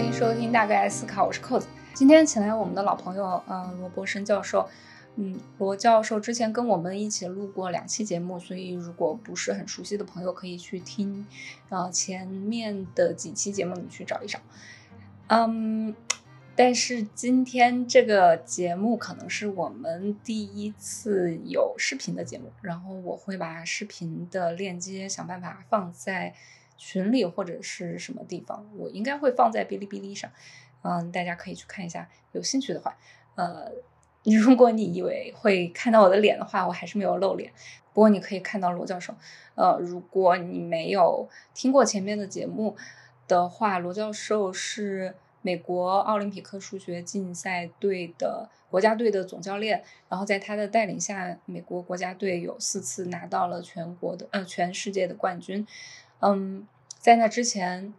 欢迎收听大概思考，我是扣子。今天请来我们的老朋友，嗯，罗伯生教授。嗯，罗教授之前跟我们一起录过两期节目，所以如果不是很熟悉的朋友，可以去听，呃，前面的几期节目你去找一找。嗯，但是今天这个节目可能是我们第一次有视频的节目，然后我会把视频的链接想办法放在群里或者是什么地方，我应该会放在哔哩哔哩上，嗯，大家可以去看一下，有兴趣的话，呃。如果你以为会看到我的脸的话，我还是没有露脸。不过你可以看到罗教授。呃，如果你没有听过前面的节目的话，罗教授是美国奥林匹克数学竞赛队的国家队的总教练。然后在他的带领下，美国国家队有四次拿到了全国的呃全世界的冠军。嗯，在那之前，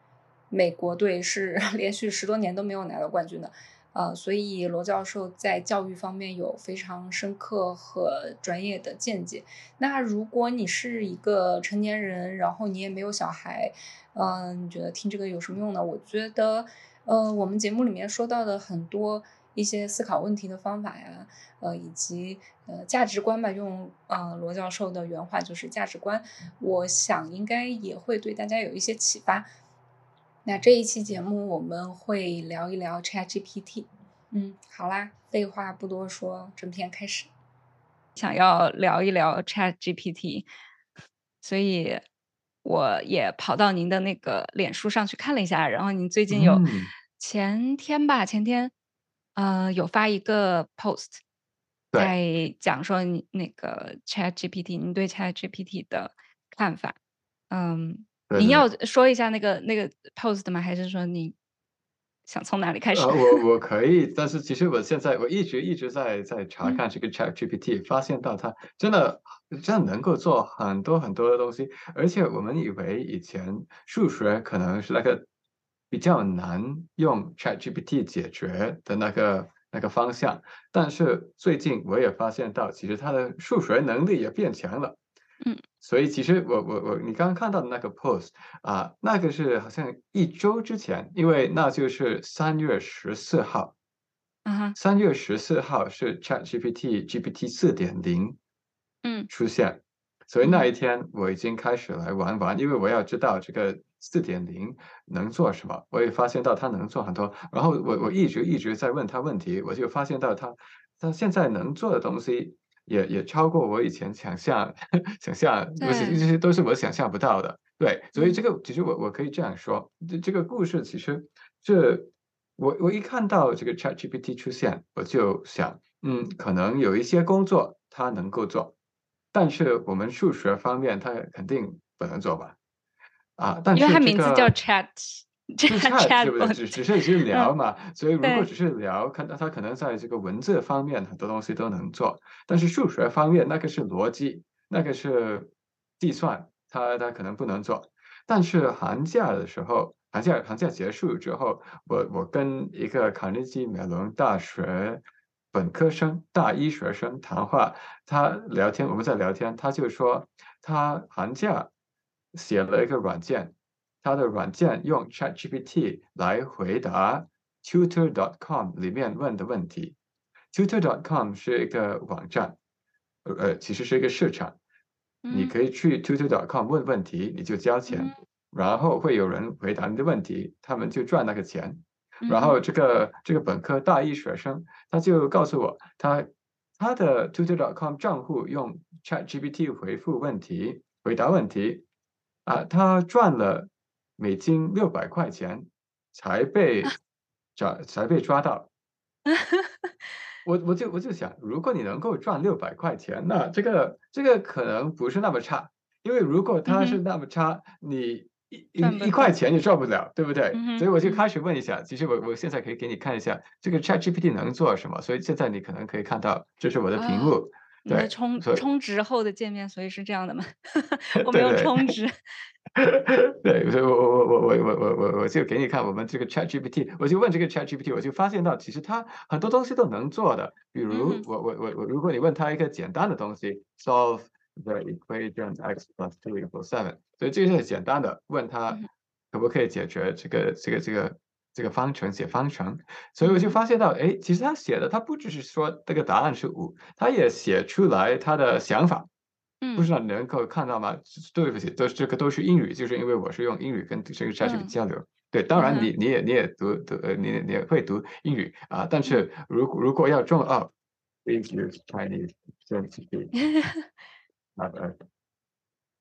美国队是 连续十多年都没有拿到冠军的。呃，所以罗教授在教育方面有非常深刻和专业的见解。那如果你是一个成年人，然后你也没有小孩，嗯，你觉得听这个有什么用呢？我觉得，呃，我们节目里面说到的很多一些思考问题的方法呀，呃，以及呃价值观吧，用呃罗教授的原话就是价值观，我想应该也会对大家有一些启发。那这一期节目我们会聊一聊 ChatGPT。嗯，好啦，废话不多说，正片开始。想要聊一聊 ChatGPT，所以我也跑到您的那个脸书上去看了一下，然后您最近有前天吧，前天呃有发一个 post，在讲说你那个 ChatGPT，你对 ChatGPT 的看法，嗯。您要说一下那个那个 post 吗？还是说你想从哪里开始？我我可以，但是其实我现在我一直一直在在查看这个 Chat GPT，发现到它真的真的能够做很多很多的东西，而且我们以为以前数学可能是那个比较难用 Chat GPT 解决的那个那个方向，但是最近我也发现到，其实它的数学能力也变强了。嗯，所以其实我我我，你刚刚看到的那个 post 啊，那个是好像一周之前，因为那就是三月十四号，啊，三月十四号是 Chat GPT GPT 四点零，嗯，出现，所以那一天我已经开始来玩玩，因为我要知道这个四点零能做什么，我也发现到它能做很多，然后我我一直一直在问他问题，我就发现到他他现在能做的东西。也也超过我以前想象，想象，这些这些都是我想象不到的。对，所以这个其实我我可以这样说，这这个故事其实这我我一看到这个 Chat GPT 出现，我就想，嗯，可能有一些工作它能够做，但是我们数学方面它肯定不能做吧？啊，但是因为它名字叫 Chat。就差是不是只只是只是聊嘛？所以如果只是聊，看到他可能在这个文字方面很多东西都能做，但是数学方面那个是逻辑，那个是计算，他他可能不能做。但是寒假的时候，寒假寒假结束之后，我我跟一个卡内基梅隆大学本科生大一学生谈话，他聊天，我们在聊天，他就说他寒假写了一个软件。他的软件用 ChatGPT 来回答 Tutor.com 里面问的问题。Tutor.com 是一个网站，呃，其实是一个市场。你可以去 Tutor.com 问问题，你就交钱，然后会有人回答你的问题，他们就赚那个钱。然后这个这个本科大一学生，他就告诉我，他他的 Tutor.com 账户用 ChatGPT 回复问题、回答问题，啊，他赚了。美金六百块钱才被 抓，才被抓到。我我就我就想，如果你能够赚六百块钱，那这个这个可能不是那么差。因为如果他是那么差，你一一一块钱也赚不了，对不对？所以我就开始问一下。其实我我现在可以给你看一下这个 ChatGPT 能做什么。所以现在你可能可以看到，这是我的屏幕。对，充充值后的界面，所以是这样的吗？我没有充值。对，所以我我我我我我我我就给你看我们这个 Chat GPT，我就问这个 Chat GPT，我就发现到其实它很多东西都能做的。比如我我我我，如果你问他一个简单的东西，solve the equation x plus two equals seven，所以这个是很简单的，问他可不可以解决这个这个这个这个方程写方程，所以我就发现到，哎，其实他写的他不只是说这个答案是五，他也写出来他的想法。嗯，不知道你能够看到吗？对不起，都这个都是英语，就是因为我是用英语跟这个 ChatGPT 交流。对，当然你你也你也读读呃，你你也会读英语啊，但是如果如果要中二，Please use Chinese ChatGPT。Have a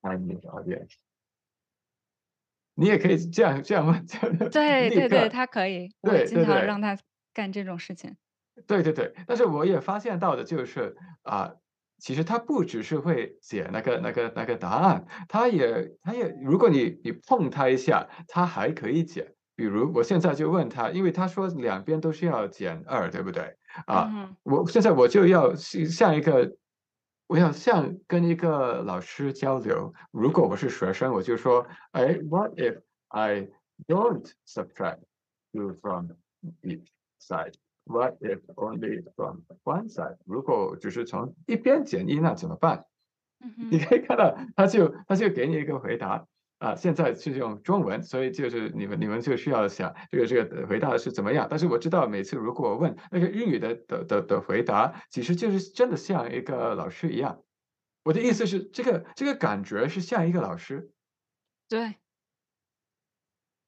Chinese audience。你也可以这样这样问，对对对，他可以，我经常让他干这种事情。对对对，但是我也发现到的就是啊。其实他不只是会写那个那个那个答案，他也他也，如果你你碰他一下，他还可以解。比如我现在就问他，因为他说两边都是要减二，对不对？啊，我现在我就要像一个，我想像跟一个老师交流。如果我是学生，我就说，哎，What if I don't subtract two from each side？What if only from one side？如果只是从一边减一，那怎么办？你可以看到，他就他就给你一个回答啊。现在是用中文，所以就是你们你们就需要想这个这个回答是怎么样。但是我知道，每次如果我问那个英语的的的的回答，其实就是真的像一个老师一样。我的意思是，这个这个感觉是像一个老师。对。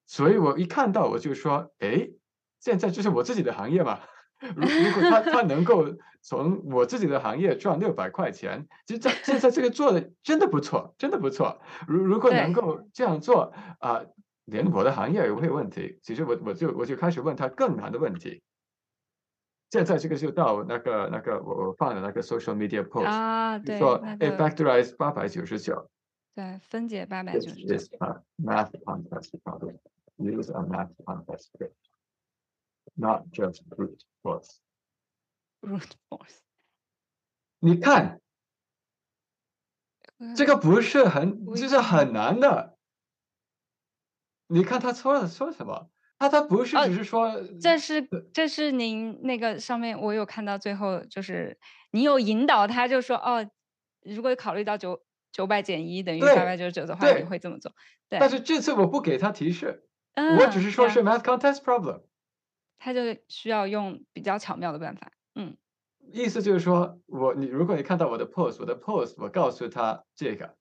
所以我一看到我就说，哎。现在就是我自己的行业嘛，如如果他他能够从我自己的行业赚六百块钱，其实在 现在这个做的真的不错，真的不错。如如果能够这样做啊，连我的行业也会有问题。其实我我就我就开始问他更难的问题。现在这个就到那个那个我我放的那个 social media post 啊，对，说 factorize 八百九十九，对，分解八百九十九，math contest problem，use a math contest。Not just brute force. Brute force. 你看，这个不是很，就是很难的。你看他说了说什么？他他不是只是说，这是这是您那个上面我有看到最后就是你有引导他，就说哦，如果考虑到九九百减一等于八百九十九的话，你会这么做。对。但是这次我不给他提示，我只是说是 math contest problem。他就需要用比较巧妙的办法，嗯，意思就是说，我你如果你看到我的 post，我的 post，我告诉他这个，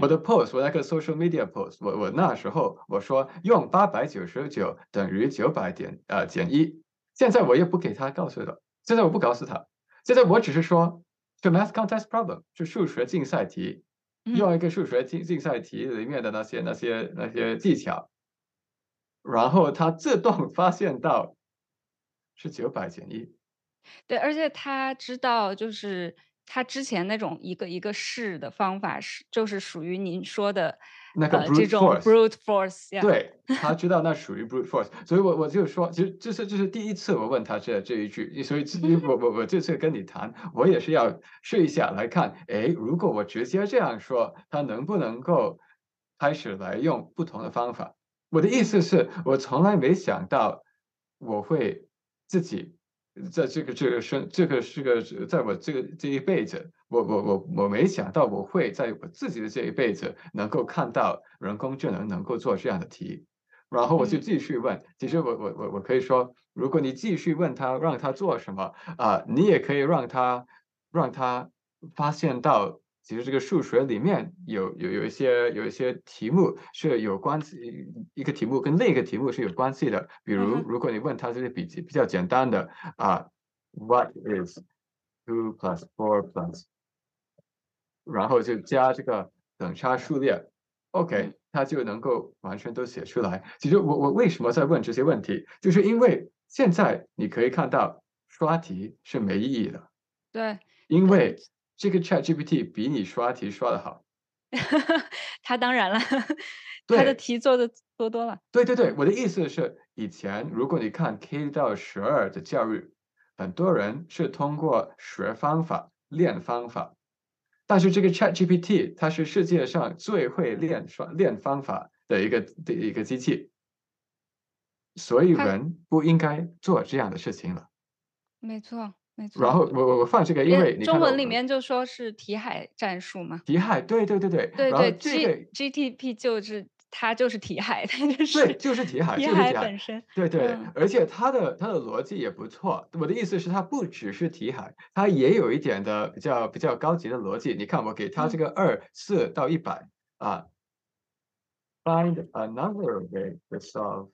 我的 post，我那个 social media post，我我那时候我说用八百九十九等于九百点呃减一，现在我又不给他告诉了，现在我不告诉他，现在我只是说，就 math contest problem，就数学竞赛题，用一个数学竞竞赛题里面的那些那些那些技巧，然后他自动发现到。是九百减一，对，而且他知道，就是他之前那种一个一个试的方法是，就是属于您说的那个这种 brute force。对，他知道那属于 brute force，所以我我就说，其实这是这是第一次我问他这这一句，所以我我我这次跟你谈，我也是要试一下来看，哎，如果我直接这样说，他能不能够开始来用不同的方法？我的意思是我从来没想到我会。自己在这个这个生这个是个在我这个这一辈子，我我我我没想到我会在我自己的这一辈子能够看到人工智能能够做这样的题，然后我就继续问。其实我我我我可以说，如果你继续问他让他做什么啊，你也可以让他让他发现到。其实这个数学里面有有有一些有一些题目是有关系，一个题目跟另一个题目是有关系的。比如，如果你问他这些比比较简单的啊，What is two plus four plus？然后就加这个等差数列，OK，他就能够完全都写出来。其实我我为什么在问这些问题，就是因为现在你可以看到刷题是没意义的。对，因为。这个 Chat GPT 比你刷题刷的好，他当然了，他的题做的多多了。对对对，我的意思是，以前如果你看 K 到十二的教育，很多人是通过学方法练方法，但是这个 Chat GPT 它是世界上最会练刷练方法的一个的一个机器，所以人不应该做这样的事情了。没错。然后我我我放这个，因为中文里面就说是题海战术嘛。题海，对对对对。对对，G G T P 就是它就是题海，它就是对，就是题海，题海本身。对对，而且它的它的逻辑也不错。我的意思是，它不只是题海，它也有一点的比较比较高级的逻辑。你看，我给它这个二四到一百啊，find another way to solve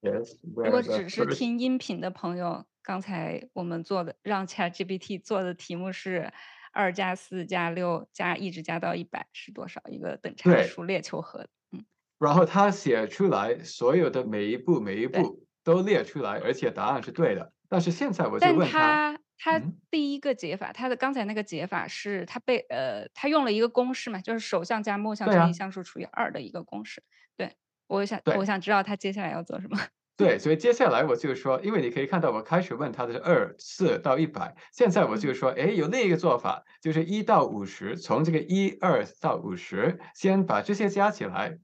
this。如果只是听音频的朋友，刚才我们做的让 ChatGPT 做的题目是。二加四加六加一直加到一百是多少？一个等差数列求和。嗯，然后他写出来所有的每一步每一步都列出来，而且答案是对的。但是现在我就问他，他第一个解法，他的刚才那个解法是他被呃，他用了一个公式嘛，就是首项加末项乘以项数除以二的一个公式。对，我想我想知道他接下来要做什么。对，所以接下来我就说，因为你可以看到，我开始问他的是二四到一百，现在我就说，哎，有另一个做法，就是一到五十，从这个一二到五十，先把这些加起来，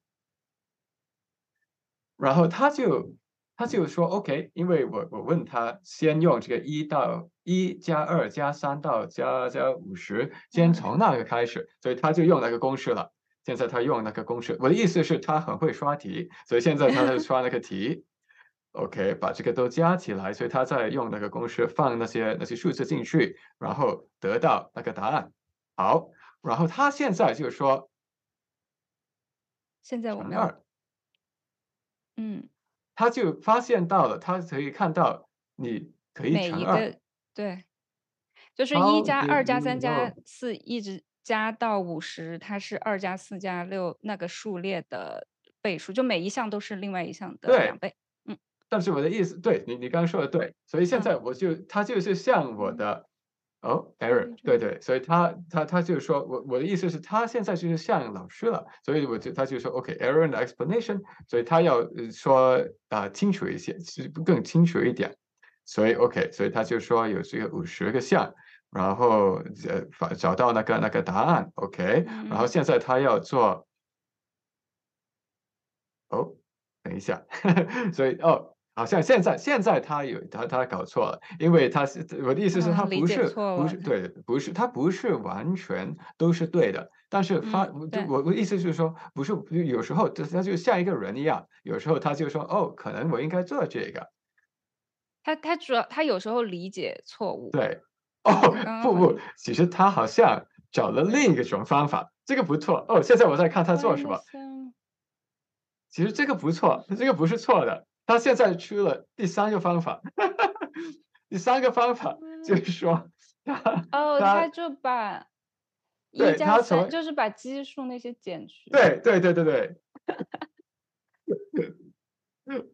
然后他就他就说 OK，因为我我问他先用这个一到一加二加三到加加五十，先从那个开始，所以他就用那个公式了。现在他用那个公式，我的意思是，他很会刷题，所以现在他在刷那个题。OK，把这个都加起来，所以他在用那个公式放那些那些数字进去，然后得到那个答案。好，然后他现在就说，现在我们要，嗯，他就发现到了，他可以看到你可以乘二，对，就是一加二加三加四一直加到五十，它是二加四加六那个数列的倍数，就每一项都是另外一项的两倍。但是我的意思，对你，你刚刚说的对，所以现在我就他就是像我的哦，Aaron，对对，所以他他他就说我我的意思是，他现在就是像老师了，所以我就他就说，OK，Aaron 的 explanation，所以他要说啊清楚一些，其实更清楚一点，所以 OK，所以他就说有这个五十个项，然后呃找到那个那个答案，OK，然后现在他要做哦，等一下，所以哦。好像现在现在他有他他搞错了，因为他是我的意思是，他不是不是对，不是他不是完全都是对的，但是发我我意思是说，不是有时候他就像一个人一样，有时候他就说哦，可能我应该做这个。他他主要他有时候理解错误。对，哦不不，其实他好像找了另一种方法，这个不错哦。现在我在看他做什么，其实这个不错，这个不是错的。他现在出了第三个方法，第三个方法就是说，哦，他就把一加三，就是把基数那些减去。对对对对对。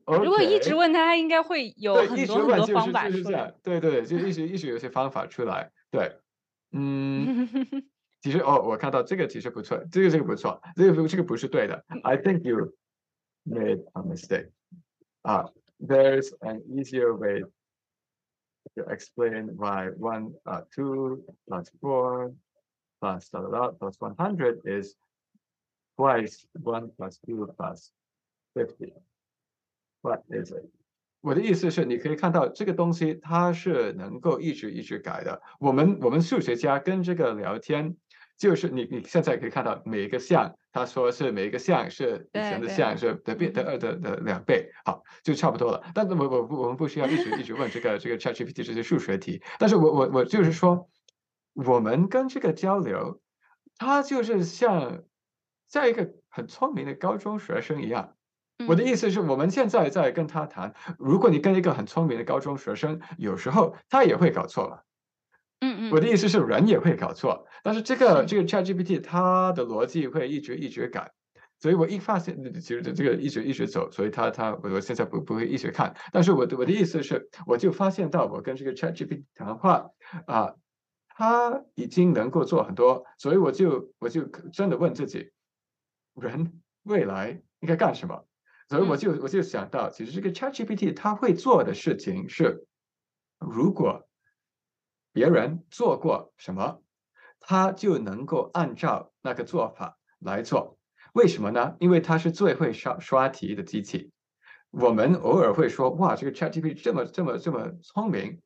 如果一直问他，他应该会有很多很多方法出来。对对对，就一直一直有些方法出来。对，嗯，其实哦，我看到这个其实不错，这个这个不错，这个这个不是对的。I think you made a mistake. Uh, there's an easier way to explain why one, uh, two plus four plus da, da, da, plus 100 is twice one plus two plus 50. What is it? 我的意思是，你可以看到这个东西它是能够一直一直改的。我们我们数学家跟这个聊天， 就是你你现在可以看到每一个项，他说是每一个项是以前的项是的变的二的的两倍，好就差不多了。但是我我我们不需要一直一直问这个这个 ChatGPT 这些数学题。但是我我我就是说，我们跟这个交流，他就是像在一个很聪明的高中学生一样。我的意思是我们现在在跟他谈，如果你跟一个很聪明的高中学生，有时候他也会搞错了。嗯嗯，我的意思是人也会搞错，但是这个这个 ChatGPT 它的逻辑会一直一直改，所以我一发现其实这个一直一直走，所以它它我我现在不不会一直看，但是我的我的意思是，我就发现到我跟这个 ChatGPT 谈话啊，它已经能够做很多，所以我就我就真的问自己，人未来应该干什么？所以我就我就想到，其实这个 ChatGPT 它会做的事情是，如果。别人做过什么，他就能够按照那个做法来做。为什么呢？因为他是最会刷刷题的机器。我们偶尔会说：“哇，这个 ChatGPT 这么这么这么聪明，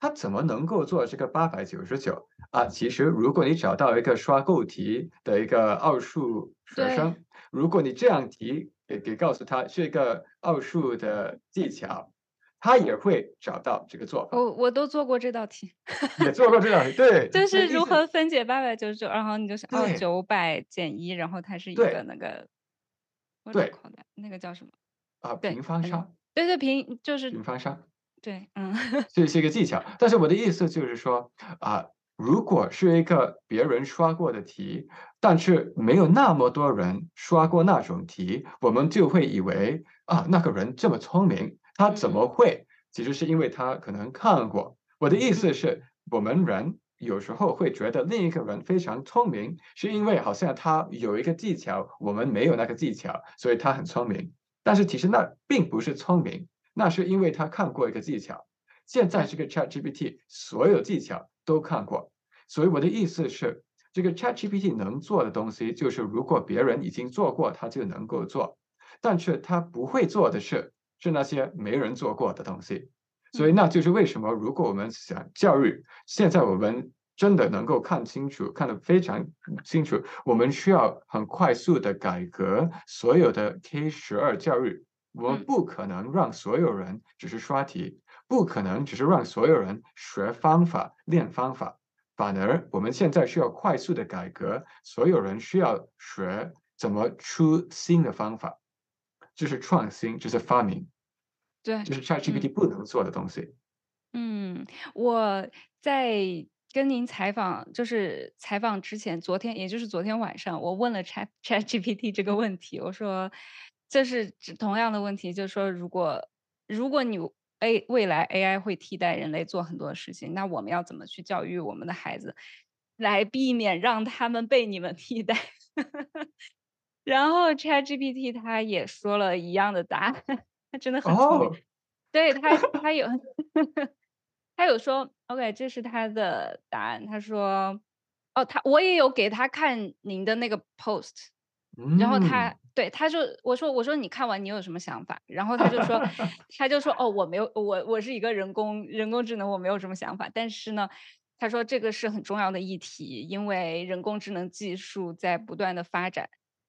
它怎么能够做这个八百九十九啊？”其实，如果你找到一个刷够题的一个奥数学生，如果你这样提，给给告诉他是一个奥数的技巧，他也会找到这个做法。我我都做过这道题，也做过这道题，对，就是如何分解八百九十九，然后你就想哦，九百减一，然后它是一个那个，对，那个叫什么？啊，平方差。对对，平就是平方差。对，嗯，这是一个技巧。但是我的意思就是说啊。如果是一个别人刷过的题，但是没有那么多人刷过那种题，我们就会以为啊，那个人这么聪明，他怎么会？其实是因为他可能看过。我的意思是，我们人有时候会觉得另一个人非常聪明，是因为好像他有一个技巧，我们没有那个技巧，所以他很聪明。但是其实那并不是聪明，那是因为他看过一个技巧。现在这个 ChatGPT 所有技巧。都看过，所以我的意思是，这个 ChatGPT 能做的东西，就是如果别人已经做过，他就能够做；但是他不会做的是，是那些没人做过的东西。所以那就是为什么，如果我们想教育，现在我们真的能够看清楚，看得非常清楚，我们需要很快速的改革所有的 K 十二教育。我们不可能让所有人只是刷题。不可能只是让所有人学方法、练方法，反而我们现在需要快速的改革，所有人需要学怎么出新的方法，这是创新，就是发明，对，就是 ChatGPT 不能做的东西。嗯，我在跟您采访，就是采访之前，昨天也就是昨天晚上，我问了 Chat ChatGPT 这个问题，我说这是同样的问题，就是说如果如果你。A 未来 AI 会替代人类做很多事情，那我们要怎么去教育我们的孩子，来避免让他们被你们 替代？然后 ChatGPT 他也说了一样的答案，他 真的很聪明。对他，他有 他有说，OK，这是他的答案。他说，哦，他我也有给他看您的那个 post。然后他对他就我说我说你看完你有什么想法？然后他就说 他就说哦我没有我我是一个人工人工智能我没有什么想法，但是呢他说这个是很重要的议题，因为人工智能技术在不断的发展，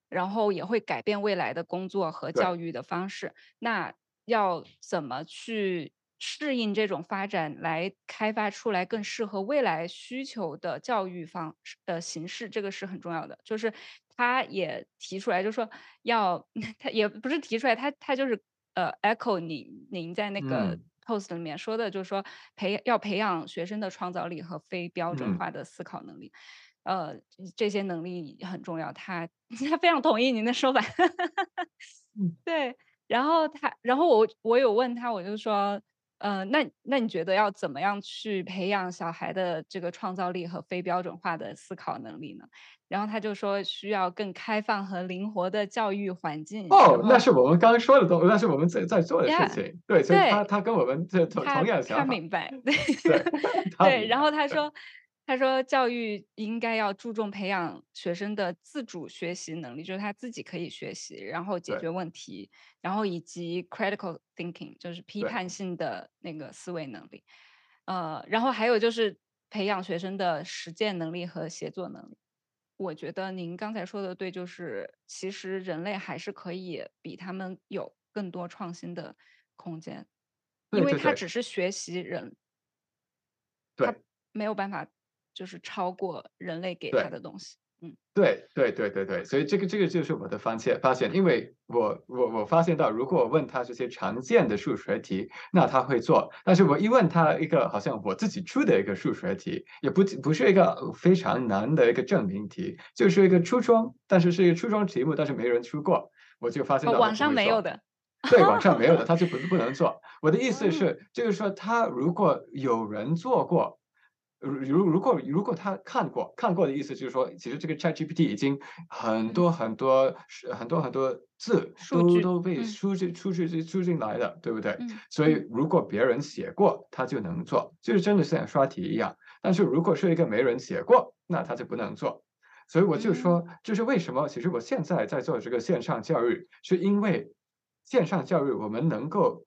然后也会改变未来的工作和教育的方式。那要怎么去适应这种发展，来开发出来更适合未来需求的教育方的形式？这个是很重要的，就是。他也提出来，就说要 他也不是提出来，他他就是呃，echo 您您在那个 post 里面说的，就是说培要培养学生的创造力和非标准化的思考能力，呃，这些能力很重要。他 他非常同意您的说法，对。然后他，然后我我有问他，我就说。呃，那那你觉得要怎么样去培养小孩的这个创造力和非标准化的思考能力呢？然后他就说需要更开放和灵活的教育环境。哦，那是我们刚刚说的东，那是我们在在做的事情。对，所以他他跟我们这同同样想法。他明白，对对。然后他说。他说，教育应该要注重培养学生的自主学习能力，就是他自己可以学习，然后解决问题，然后以及 critical thinking，就是批判性的那个思维能力。呃，然后还有就是培养学生的实践能力和协作能力。我觉得您刚才说的对，就是其实人类还是可以比他们有更多创新的空间，因为他只是学习人，他没有办法。就是超过人类给他的东西，嗯，对对对对对，所以这个这个就是我的发现发现，因为我我我发现到，如果我问他这些常见的数学题，那他会做，但是我一问他一个好像我自己出的一个数学题，也不不是一个非常难的一个证明题，就是一个初中，但是是一个初中题目，但是没人出过，我就发现网上没有的，对，网上没有的，他就不不能做。我的意思是，就是说他如果有人做过。如如果如果他看过看过的意思就是说，其实这个 ChatGPT 已经很多很多很多很多字都都被输进输进输进来了，对不对？所以如果别人写过，他就能做，就是真的像刷题一样。但是如果是一个没人写过，那他就不能做。所以我就说，就是为什么？其实我现在在做这个线上教育，是因为线上教育我们能够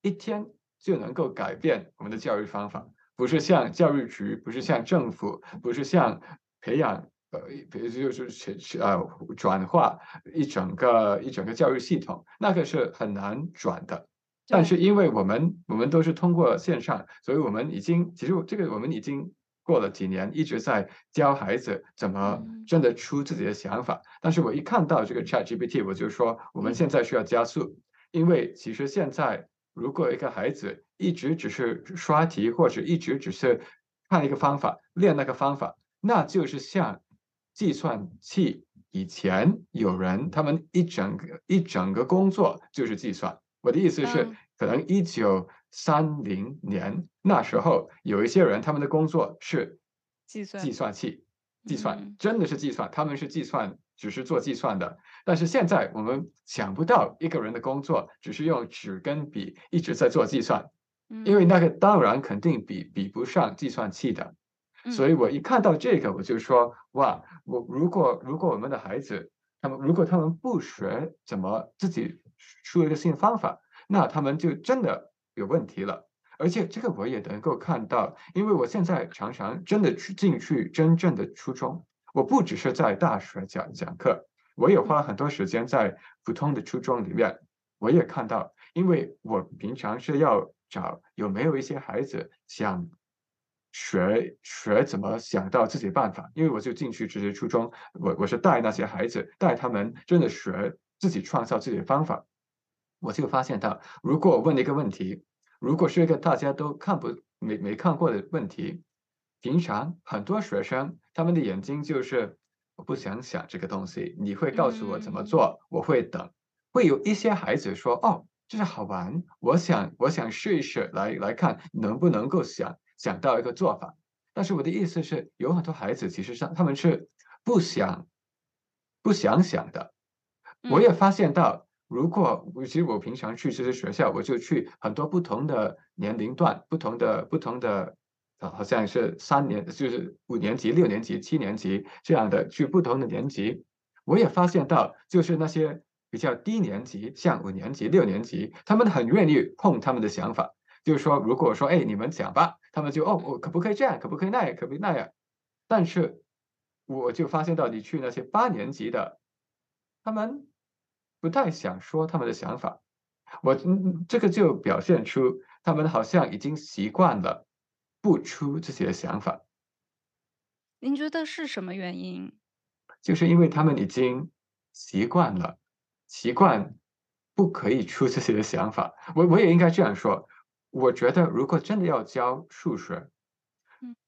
一天就能够改变我们的教育方法。不是像教育局，不是像政府，不是像培养呃，就是去去呃转化一整个一整个教育系统，那个是很难转的。但是因为我们我们都是通过线上，所以我们已经其实这个我们已经过了几年，一直在教孩子怎么真的出自己的想法。但是我一看到这个 Chat GPT，我就说我们现在需要加速，因为其实现在如果一个孩子一直只是刷题，或者一直只是看一个方法练那个方法，那就是像。计算器以前有人，他们一整个一整个工作就是计算。我的意思是，可能一九三零年那时候，有一些人他们的工作是计算计算器计算，真的是计算，他们是计算，只是做计算的。但是现在我们想不到一个人的工作只是用纸跟笔一直在做计算，因为那个当然肯定比比不上计算器的。所以我一看到这个，我就说哇，我如果如果我们的孩子，他们如果他们不学怎么自己出一个新方法，那他们就真的有问题了。而且这个我也能够看到，因为我现在常常真的去进去真正的初中，我不只是在大学讲讲课，我也花很多时间在普通的初中里面，我也看到，因为我平常是要找有没有一些孩子想。学学怎么想到自己的办法，因为我就进去直接初中，我我是带那些孩子，带他们真的学自己创造自己的方法。我就发现到，如果我问一个问题，如果是一个大家都看不没没看过的问题，平常很多学生他们的眼睛就是我不想想这个东西，你会告诉我怎么做，我会等。会有一些孩子说，哦，这是好玩，我想我想试一试，来来看能不能够想。想到一个做法，但是我的意思是，有很多孩子其实上他们是不想、不想想的。我也发现到，如果其实我平常去这些学校，我就去很多不同的年龄段、不同的、不同的，啊好像是三年，就是五年级、六年级、七年级这样的去不同的年级，我也发现到，就是那些比较低年级，像五年级、六年级，他们很愿意碰他们的想法。就是说，如果说，哎，你们讲吧，他们就哦，我可不可以这样？可不可以那样？可不可以那样？但是，我就发现到，你去那些八年级的，他们不太想说他们的想法。我这个就表现出他们好像已经习惯了不出自己的想法。您觉得是什么原因？就是因为他们已经习惯了，习惯不可以出自己的想法。我我也应该这样说。我觉得，如果真的要教数学，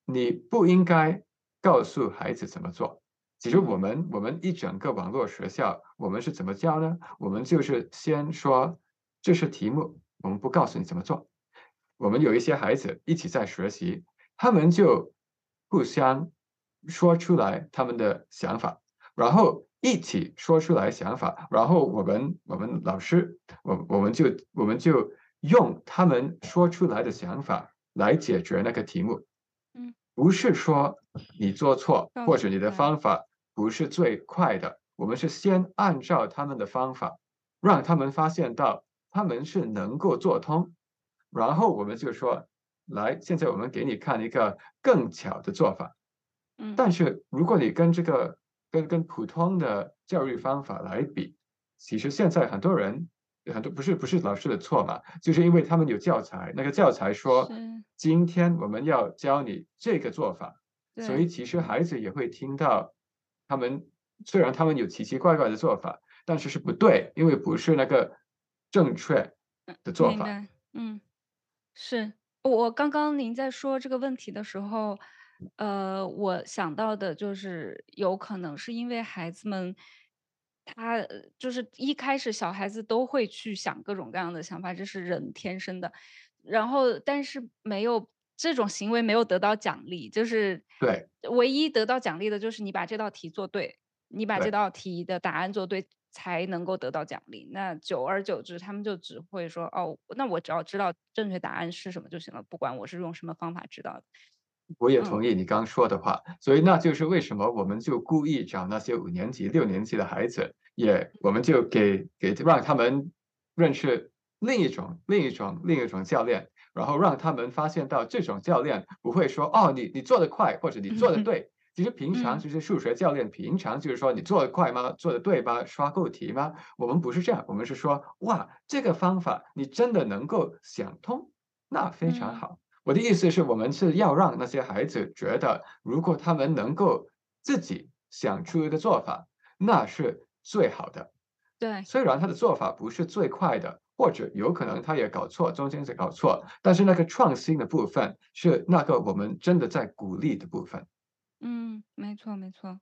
你不应该告诉孩子怎么做。其实我们我们一整个网络学校，我们是怎么教呢？我们就是先说这是题目，我们不告诉你怎么做。我们有一些孩子一起在学习，他们就互相说出来他们的想法，然后一起说出来想法，然后我们我们老师，我我们就我们就。用他们说出来的想法来解决那个题目，嗯，不是说你做错或者你的方法不是最快的，我们是先按照他们的方法，让他们发现到他们是能够做通，然后我们就说，来，现在我们给你看一个更巧的做法，嗯，但是如果你跟这个跟跟普通的教育方法来比，其实现在很多人。很多不是不是老师的错嘛，就是因为他们有教材，那个教材说今天我们要教你这个做法，所以其实孩子也会听到，他们虽然他们有奇奇怪怪的做法，但是是不对，因为不是那个正确的做法。嗯，是我刚刚您在说这个问题的时候，呃，我想到的就是有可能是因为孩子们。他就是一开始小孩子都会去想各种各样的想法，这是人天生的。然后，但是没有这种行为没有得到奖励，就是对，唯一得到奖励的就是你把这道题做对，你把这道题的答案做对才能够得到奖励。那久而久之，他们就只会说哦，那我只要知道正确答案是什么就行了，不管我是用什么方法知道的。我也同意你刚说的话，所以那就是为什么我们就故意找那些五年级、六年级的孩子，也我们就给给让他们认识另一种、另一种、另一种教练，然后让他们发现到这种教练不会说哦，你你做的快或者你做的 对，其实平常就是数学教练平常就是说你做的快吗？做的对吗？刷够题吗？我们不是这样，我们是说哇，这个方法你真的能够想通，那非常好。我的意思是我们是要让那些孩子觉得，如果他们能够自己想出一个做法，那是最好的。对，虽然他的做法不是最快的。或者有可能他也搞错，中间是搞错，但是那个创新的部分是那个我们真的在鼓励的部分。嗯，没错没错，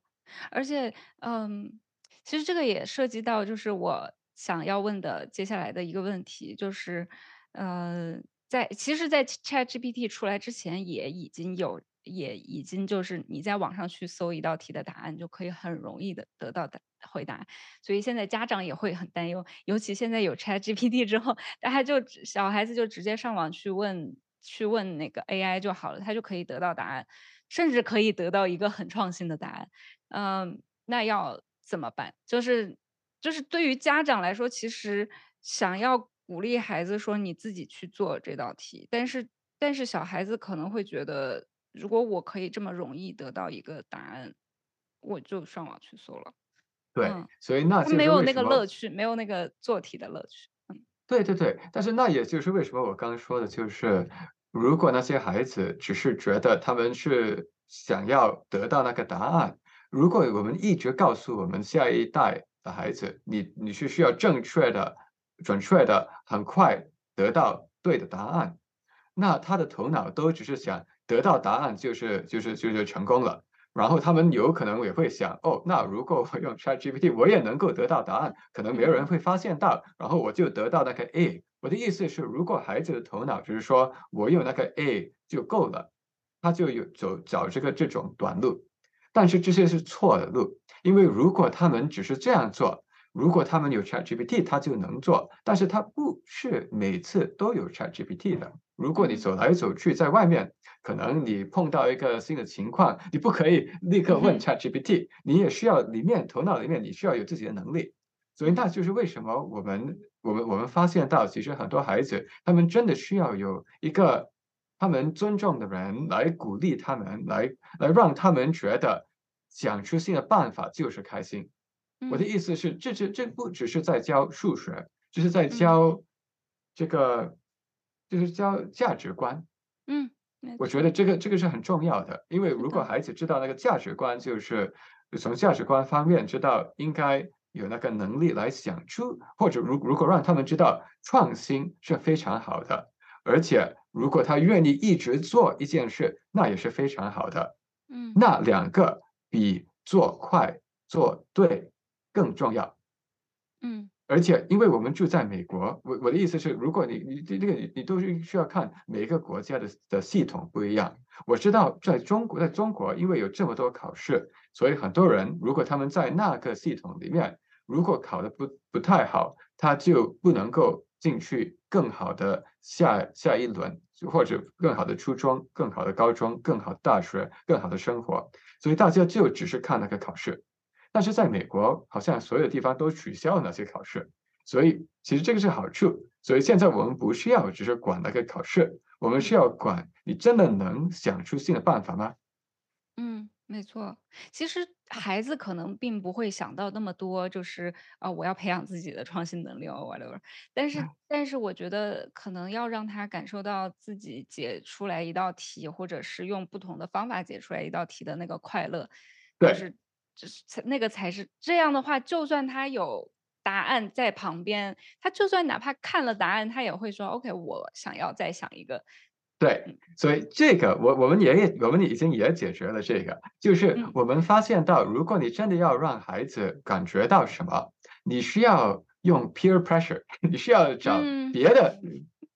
而且嗯，其实这个也涉及到就是我想要问的接下来的一个问题，就是呃，在其实，在 ChatGPT 出来之前，也已经有。也已经就是你在网上去搜一道题的答案，就可以很容易的得到的回答。所以现在家长也会很担忧，尤其现在有 Chat GPT 之后，大家就小孩子就直接上网去问去问那个 AI 就好了，他就可以得到答案，甚至可以得到一个很创新的答案。嗯，那要怎么办？就是就是对于家长来说，其实想要鼓励孩子说你自己去做这道题，但是但是小孩子可能会觉得。如果我可以这么容易得到一个答案，我就上网去搜了。对，所以那没有那个乐趣，没有那个做题的乐趣。嗯，对对对，但是那也就是为什么我刚刚说的，就是如果那些孩子只是觉得他们是想要得到那个答案，如果我们一直告诉我们下一代的孩子，你你是需要正确的、准确的、很快得到对的答案，那他的头脑都只是想。得到答案就是就是就是成功了，然后他们有可能也会想，哦，那如果我用 ChatGPT，我也能够得到答案，可能没有人会发现到，然后我就得到那个 A。我的意思是，如果孩子的头脑只是说我有那个 A 就够了，他就有走找这个这种短路，但是这些是错的路，因为如果他们只是这样做。如果他们有 ChatGPT，他就能做，但是他不是每次都有 ChatGPT 的。如果你走来走去在外面，可能你碰到一个新的情况，你不可以立刻问 ChatGPT，你也需要里面头脑里面你需要有自己的能力。所以那就是为什么我们我们我们发现到，其实很多孩子他们真的需要有一个他们尊重的人来鼓励他们，来来让他们觉得想出新的办法就是开心。我的意思是，这这这不只是在教数学，就是在教这个，就是教价值观。嗯，我觉得。这个这个是很重要的，因为如果孩子知道那个价值观，就是从价值观方面知道应该有那个能力来想出，或者如如果让他们知道创新是非常好的，而且如果他愿意一直做一件事，那也是非常好的。嗯，那两个比做快做对。更重要，嗯，而且因为我们住在美国，我我的意思是，如果你你这这个你你都是需要看每一个国家的的系统不一样。我知道在中国，在中国，因为有这么多考试，所以很多人如果他们在那个系统里面，如果考的不不太好，他就不能够进去更好的下下一轮，或者更好的初中、更好的高中、更好的大学、更好的生活，所以大家就只是看那个考试。但是在美国，好像所有地方都取消了那些考试，所以其实这个是好处。所以现在我们不需要只是管那个考试，我们需要管你真的能想出新的办法吗？嗯，没错。其实孩子可能并不会想到那么多，就是啊，我要培养自己的创新能力哦，whatever。但是，但是我觉得可能要让他感受到自己解出来一道题，或者是用不同的方法解出来一道题的那个快乐，就是。就是才那个才是这样的话，就算他有答案在旁边，他就算哪怕看了答案，他也会说：“OK，我想要再想一个。”对，所以这个我我们也我们已经也解决了这个，就是我们发现到，如果你真的要让孩子感觉到什么，你需要用 peer pressure，你需要找别的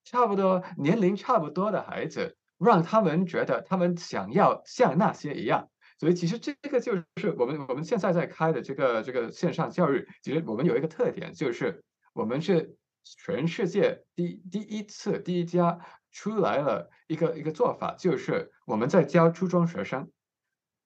差不多年龄差不多的孩子，让他们觉得他们想要像那些一样。所以其实这个就是我们我们现在在开的这个这个线上教育，其实我们有一个特点，就是我们是全世界第第一次第一家出来了一个一个做法，就是我们在教初中学生，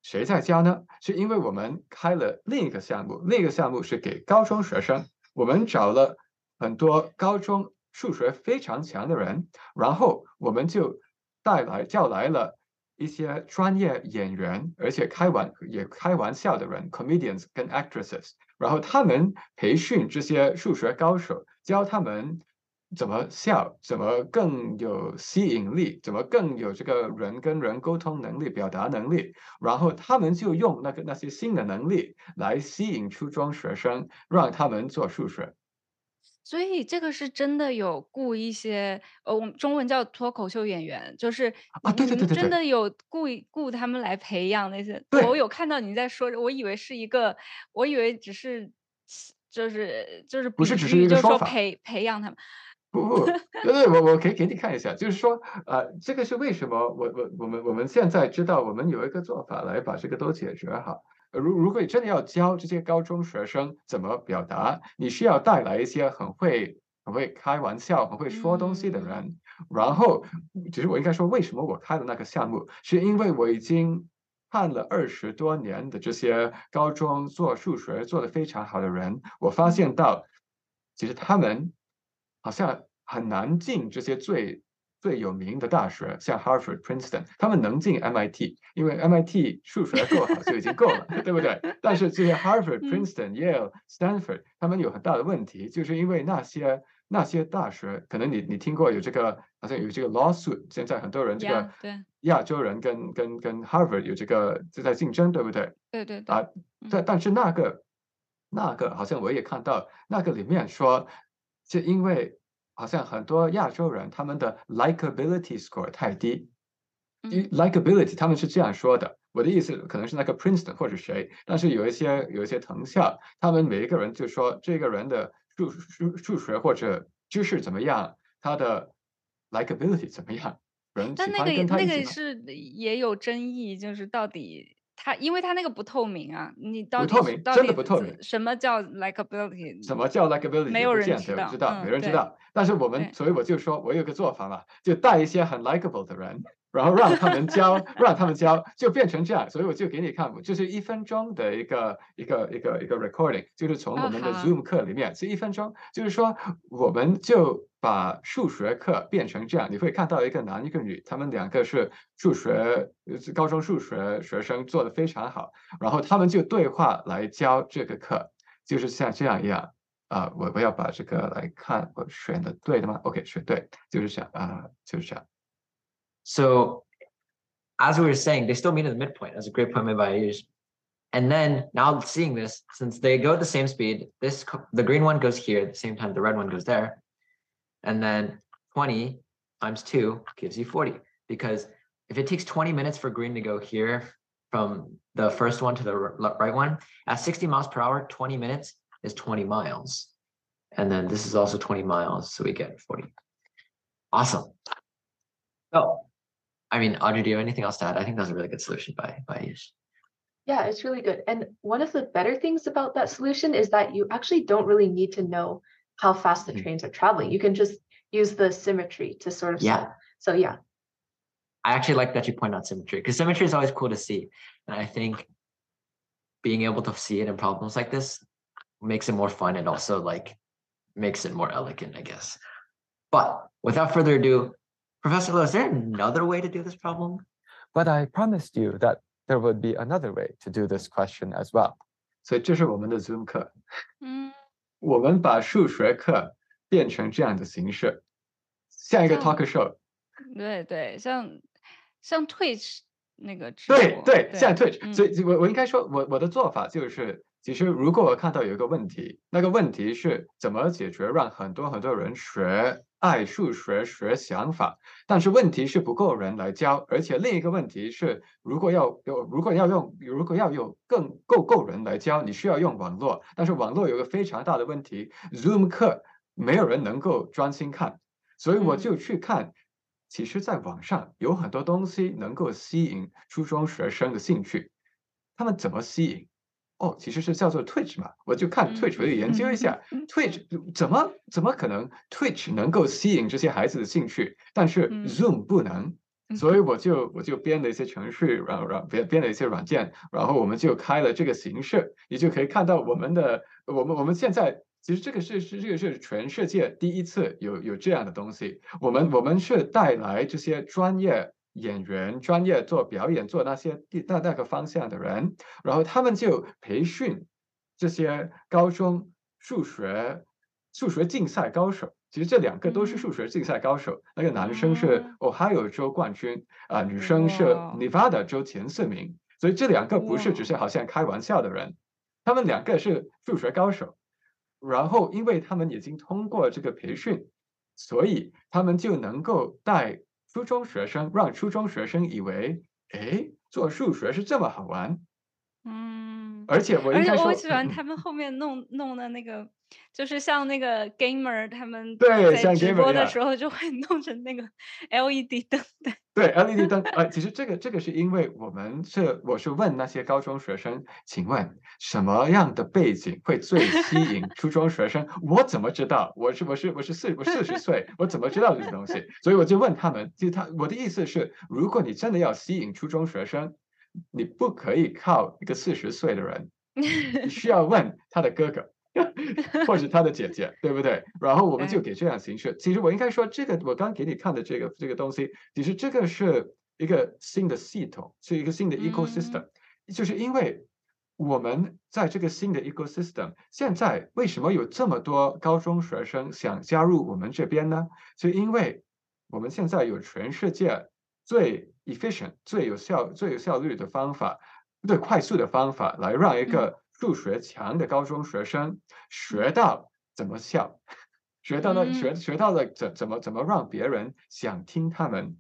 谁在教呢？是因为我们开了另一个项目，另一个项目是给高中学生，我们找了很多高中数学非常强的人，然后我们就带来叫来了。一些专业演员，而且开玩也开玩笑的人，comedians 跟 actresses，然后他们培训这些数学高手，教他们怎么笑，怎么更有吸引力，怎么更有这个人跟人沟通能力、表达能力，然后他们就用那个那些新的能力来吸引初中学生，让他们做数学。所以这个是真的有雇一些，呃，我们中文叫脱口秀演员，就是啊，对对对对真的有雇雇他们来培养那些。我有看到你在说，我以为是一个，我以为只是，就是就是不是只是一个说培培养他们。不不，对对，我我可以给你看一下，就是说，呃，这个是为什么？我我我们我们现在知道，我们有一个做法来把这个都解决好。如如果你真的要教这些高中学生怎么表达，你需要带来一些很会很会开玩笑、很会说东西的人。然后，其实我应该说，为什么我开的那个项目，是因为我已经看了二十多年的这些高中做数学做得非常好的人，我发现到，其实他们好像很难进这些最。最有名的大学像 Harvard、Princeton，他们能进 MIT，因为 MIT 数学够好就已经够了，对不对？但是这些 Harvard、Princeton、Yale、Stanford，他们有很大的问题，就是因为那些那些大学，可能你你听过有这个，好像有这个 lawsuit，现在很多人这个亚洲人跟跟跟 Harvard 有这个就在竞争，对不对？对对啊，但但是那个那个好像我也看到那个里面说，就因为。好像很多亚洲人他们的 likability score 太低，likability 他们是这样说的。我的意思可能是那个 Princeton 或者谁，但是有一些有一些藤校，他们每一个人就说这个人的数数数学或者知识怎么样，他的 likability 怎么样，人喜欢跟他一起。那个那个是也有争议，就是到底。他因为它那个不透明啊，你到底真的不透明。什么叫 likability？什么叫 likability？没有人知道，知道，没人知道。但是我们，所以我就说，我有个做法嘛，就带一些很 likable 的人。然后让他们教，让他们教，就变成这样。所以我就给你看，就是一分钟的一个一个一个一个 recording，就是从我们的 Zoom 课里面，这一分钟。就是说，我们就把数学课变成这样，你会看到一个男一个女，他们两个是数学高中数学学生，做的非常好。然后他们就对话来教这个课，就是像这样一样啊。我我要把这个来看，我选的对的吗？OK，选对，就是这样啊，就是这样。So as we were saying, they still meet at the midpoint. That's a great point made by Ayush. And then now seeing this, since they go at the same speed, this the green one goes here at the same time the red one goes there. And then 20 times 2 gives you 40. Because if it takes 20 minutes for green to go here from the first one to the right one, at 60 miles per hour, 20 minutes is 20 miles. And then this is also 20 miles, so we get 40. Awesome. So I mean, Audrey, do you have anything else to add? I think that's a really good solution by by Ayush. Yeah, it's really good. And one of the better things about that solution is that you actually don't really need to know how fast the mm-hmm. trains are traveling. You can just use the symmetry to sort of yeah. Solve. So yeah. I actually like that you point out symmetry because symmetry is always cool to see. And I think being able to see it in problems like this makes it more fun and also like makes it more elegant, I guess. But without further ado, Professor Lowe, is there another way to do this problem? But I promised you that there would be another way to do this question as well. 所以这是我们的 Zoom 课。嗯，我们把数学课变成这样的形式，像一个 talk show。对对，像像 Twitch 那个。对对，像 Twitch。所以，我我应该说，我我的做法就是，其实如果我看到有一个问题，那个问题是怎么解决，让很多很多人学。 爱数学学想法，但是问题是不够人来教，而且另一个问题是，如果要有，如果要用，如果要有更够够人来教，你需要用网络，但是网络有个非常大的问题，Zoom 课没有人能够专心看，所以我就去看，其实在网上有很多东西能够吸引初中学生的兴趣，他们怎么吸引？哦，其实是叫做 Twitch 嘛，我就看 Twitch，我就研究一下 Twitch 怎么怎么可能 Twitch 能够吸引这些孩子的兴趣，但是 Zoom 不能，所以我就我就编了一些程序，然后让编编了一些软件，然后我们就开了这个形式，你就可以看到我们的我们我们现在其实这个是是这个是全世界第一次有有这样的东西，我们我们是带来这些专业演员、专业做表演、做那些那那个方向的人，然后他们就培训这些高中数学数学竞赛高手。其实这两个都是数学竞赛高手，那个男生是 Ohio 州冠军啊，女生是 Nevada 州前四名。所以这两个不是只是好像开玩笑的人，他们两个是数学高手。然后因为他们已经通过这个培训，所以他们就能够带。初中学生让初中学生以为，哎，做数学是这么好玩，嗯，而且我而且我喜欢他们后面弄弄的那个。就是像那个 gamer 他们对在直播的时候就会弄成那个 LED 灯的。对 LED 灯，呃，其实 这个这个是因为我们是我是问那些高中学生，请问什么样的背景会最吸引初中学生？我怎么知道？我是我是我是四我四十岁，我怎么知道这些东西？所以我就问他们，就他我的意思是，如果你真的要吸引初中学生，你不可以靠一个四十岁的人，你需要问他的哥哥。或者他的姐姐，对不对？然后我们就给这样形式。其实我应该说，这个我刚给你看的这个这个东西，其实这个是一个新的系统，是一个新的 ecosystem。就是因为我们在这个新的 ecosystem，现在为什么有这么多高中学生想加入我们这边呢？就因为我们现在有全世界最 efficient、最有效、最有效率的方法，最快速的方法来让一个。数学强的高中学生学到怎么笑，学到了学学到了怎怎么怎么让别人想听他们，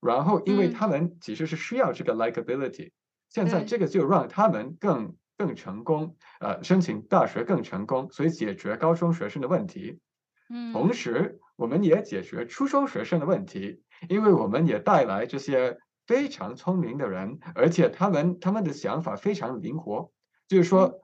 然后因为他们其实是需要这个 likability，现在这个就让他们更更成功，呃，申请大学更成功，所以解决高中学生的问题。嗯，同时我们也解决初中学生的问题，因为我们也带来这些非常聪明的人，而且他们他们的想法非常灵活。就是说，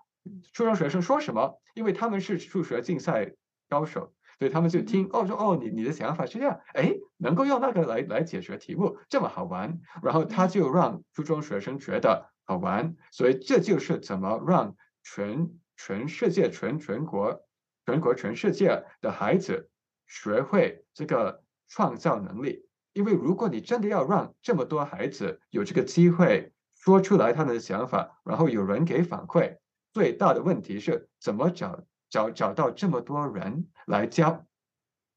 初中学生说什么，因为他们是数学竞赛高手，所以他们就听哦，说哦，你你的想法是这样，哎，能够用那个来来解决题目，这么好玩，然后他就让初中学生觉得好玩，所以这就是怎么让全全世界全全国全国全世界的孩子学会这个创造能力，因为如果你真的要让这么多孩子有这个机会。说出来他们的想法，然后有人给反馈。最大的问题是怎么找找找到这么多人来教，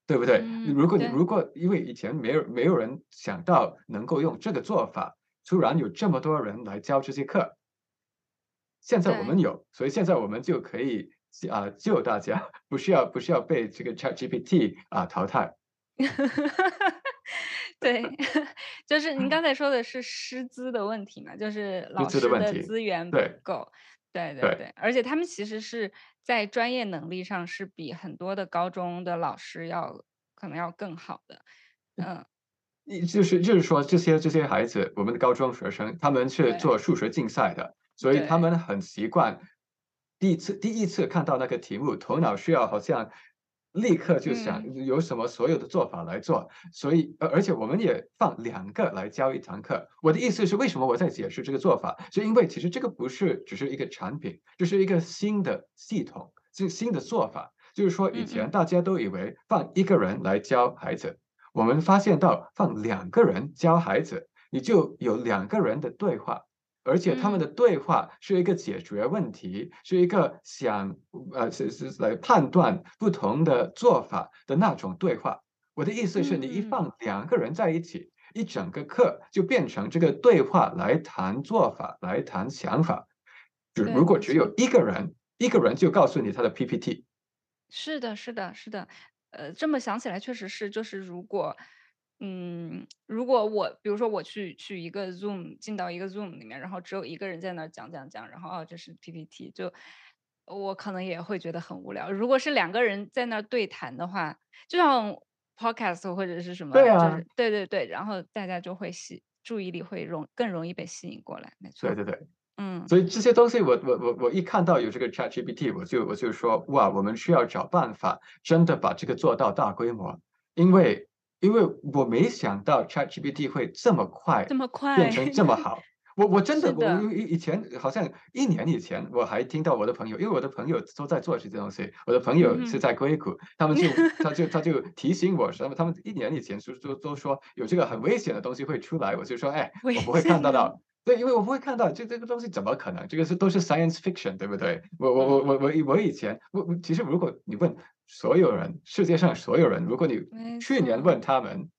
对不对？如果你如果因为以前没有没有人想到能够用这个做法，突然有这么多人来教这些课，现在我们有，所以现在我们就可以啊救大家，不需要不需要被这个 ChatGPT 啊淘汰。对，就是您刚才说的是师资的问题嘛，就是老师的资源不够，对对对，而且他们其实是在专业能力上是比很多的高中的老师要可能要更好的，嗯，就是就是说这些这些孩子，我们的高中学生，他们是做数学竞赛的，所以他们很习惯第一次第一次看到那个题目，头脑需要好像。立刻就想有什么所有的做法来做，所以而而且我们也放两个来教一堂课。我的意思是，为什么我在解释这个做法？是因为其实这个不是只是一个产品，这是一个新的系统，是新的做法。就是说，以前大家都以为放一个人来教孩子，我们发现到放两个人教孩子，你就有两个人的对话。而且他们的对话是一个解决问题，是一个想呃是是来判断不同的做法的那种对话。我的意思是你一放两个人在一起，一整个课就变成这个对话来谈做法，来谈想法。就如果只有一个人，一个人就告诉你他的 PPT。是的，是的，是的。呃，这么想起来，确实是，就是如果。嗯，如果我比如说我去去一个 Zoom 进到一个 Zoom 里面，然后只有一个人在那儿讲讲讲，然后哦这是 PPT，就我可能也会觉得很无聊。如果是两个人在那儿对谈的话，就像 Podcast 或者是什么，对啊，对对对，然后大家就会吸注意力会容更容易被吸引过来，没错。对对对，嗯，所以这些东西我我我我一看到有这个 ChatGPT，我就我就说哇，我们需要找办法，真的把这个做到大规模，因为。因为我没想到 ChatGPT 会这么快，这么快变成这么好。我我真的我以以前好像一年以前我还听到我的朋友，因为我的朋友都在做这些东西，我的朋友是在硅谷，他们就 他就他就提醒我说，他们一年以前说都都说有这个很危险的东西会出来，我就说哎，我不会看到的，对，因为我不会看到这这个东西怎么可能？这个是都是 science fiction，对不对？我我我我我我以前我我其实如果你问所有人，世界上所有人，如果你去年问他们。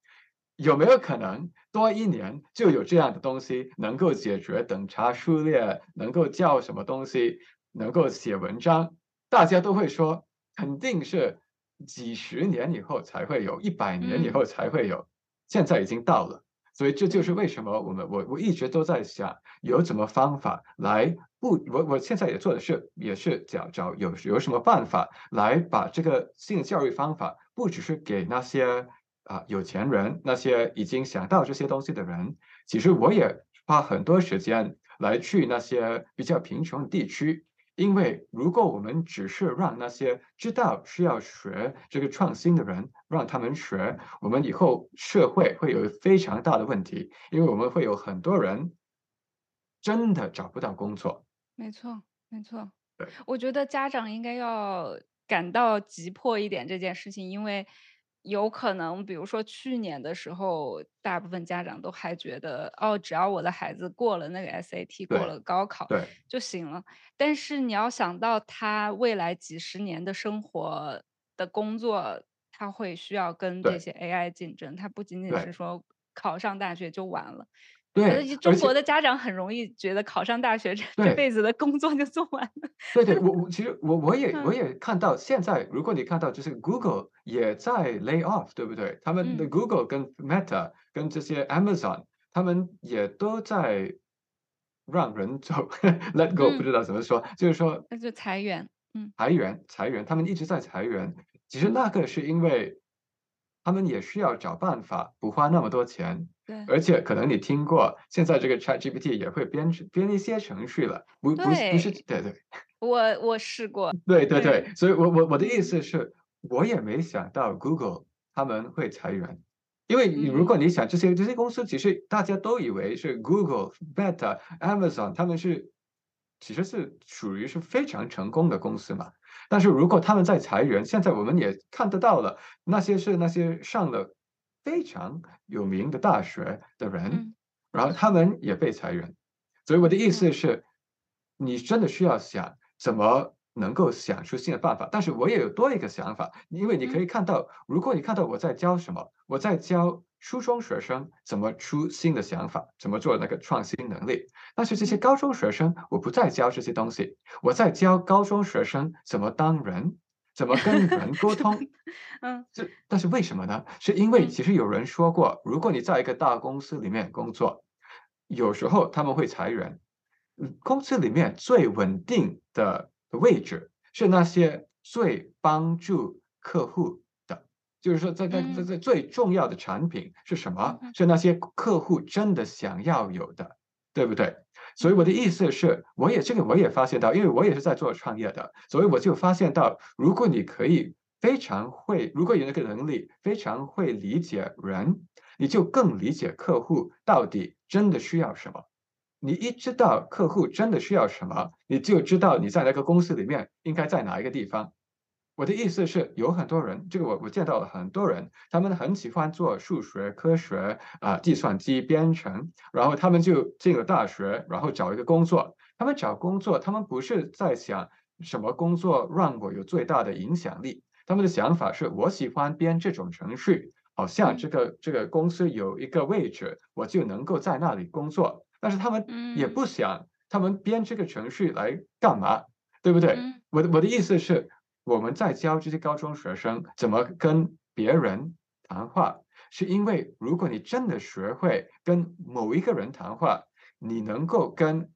有没有可能多一年就有这样的东西能够解决等差数列，能够叫什么东西，能够写文章？大家都会说，肯定是几十年以后才会有，一百年以后才会有。现在已经到了，所以这就是为什么我们我我一直都在想，有什么方法来不？我我现在也做的是，也是找找有有什么办法来把这个性教育方法，不只是给那些。啊，有钱人那些已经想到这些东西的人，其实我也花很多时间来去那些比较贫穷的地区，因为如果我们只是让那些知道需要学这个创新的人让他们学，我们以后社会会有非常大的问题，因为我们会有很多人真的找不到工作。没错，没错。对，我觉得家长应该要感到急迫一点这件事情，因为。有可能，比如说去年的时候，大部分家长都还觉得，哦，只要我的孩子过了那个 SAT，过了高考，对就行了。但是你要想到他未来几十年的生活的工作，他会需要跟这些 AI 竞争，他不仅仅是说考上大学就完了。对，中国的家长很容易觉得考上大学这这辈子的工作就做完了。对对，我 我其实我我也我也看到现在，如果你看到就是 Google 也在 lay off，对不对？他们的 Google 跟 Meta 跟这些 Amazon，他们也都在让人走，let go，不知道怎么说，就是说那就裁员，嗯，裁员裁员，他们一直在裁员。其实那个是因为他们也需要找办法不花那么多钱。对而且可能你听过，现在这个 Chat GPT 也会编编一些程序了，不不不是对对。我我试过。对对对，所以我我我的意思是，我也没想到 Google 他们会裁员，因为如果你想这些这些公司，其实大家都以为是 Google、Meta、Amazon 他们是其实是属于是非常成功的公司嘛。但是如果他们在裁员，现在我们也看得到了，那些是那些上了。非常有名的大学的人，然后他们也被裁员，所以我的意思是，你真的需要想怎么能够想出新的办法。但是我也有多一个想法，因为你可以看到，如果你看到我在教什么，我在教初中学生怎么出新的想法，怎么做那个创新能力。但是这些高中学生，我不再教这些东西，我在教高中学生怎么当人。怎么跟人沟通？嗯，这但是为什么呢？是因为其实有人说过，如果你在一个大公司里面工作，有时候他们会裁员。公司里面最稳定的位置是那些最帮助客户的，就是说，在在在在最重要的产品是什么？是那些客户真的想要有的，对不对？所以我的意思是，我也这个我也发现到，因为我也是在做创业的，所以我就发现到，如果你可以非常会，如果有那个能力，非常会理解人，你就更理解客户到底真的需要什么。你一知道客户真的需要什么，你就知道你在那个公司里面应该在哪一个地方。我的意思是，有很多人，这个我我见到了很多人，他们很喜欢做数学、科学啊、计算机编程，然后他们就进了大学，然后找一个工作。他们找工作，他们不是在想什么工作让我有最大的影响力，他们的想法是我喜欢编这种程序，好像这个这个公司有一个位置，我就能够在那里工作。但是他们也不想，他们编这个程序来干嘛，对不对？我的我的意思是。我们在教这些高中学生怎么跟别人谈话，是因为如果你真的学会跟某一个人谈话，你能够跟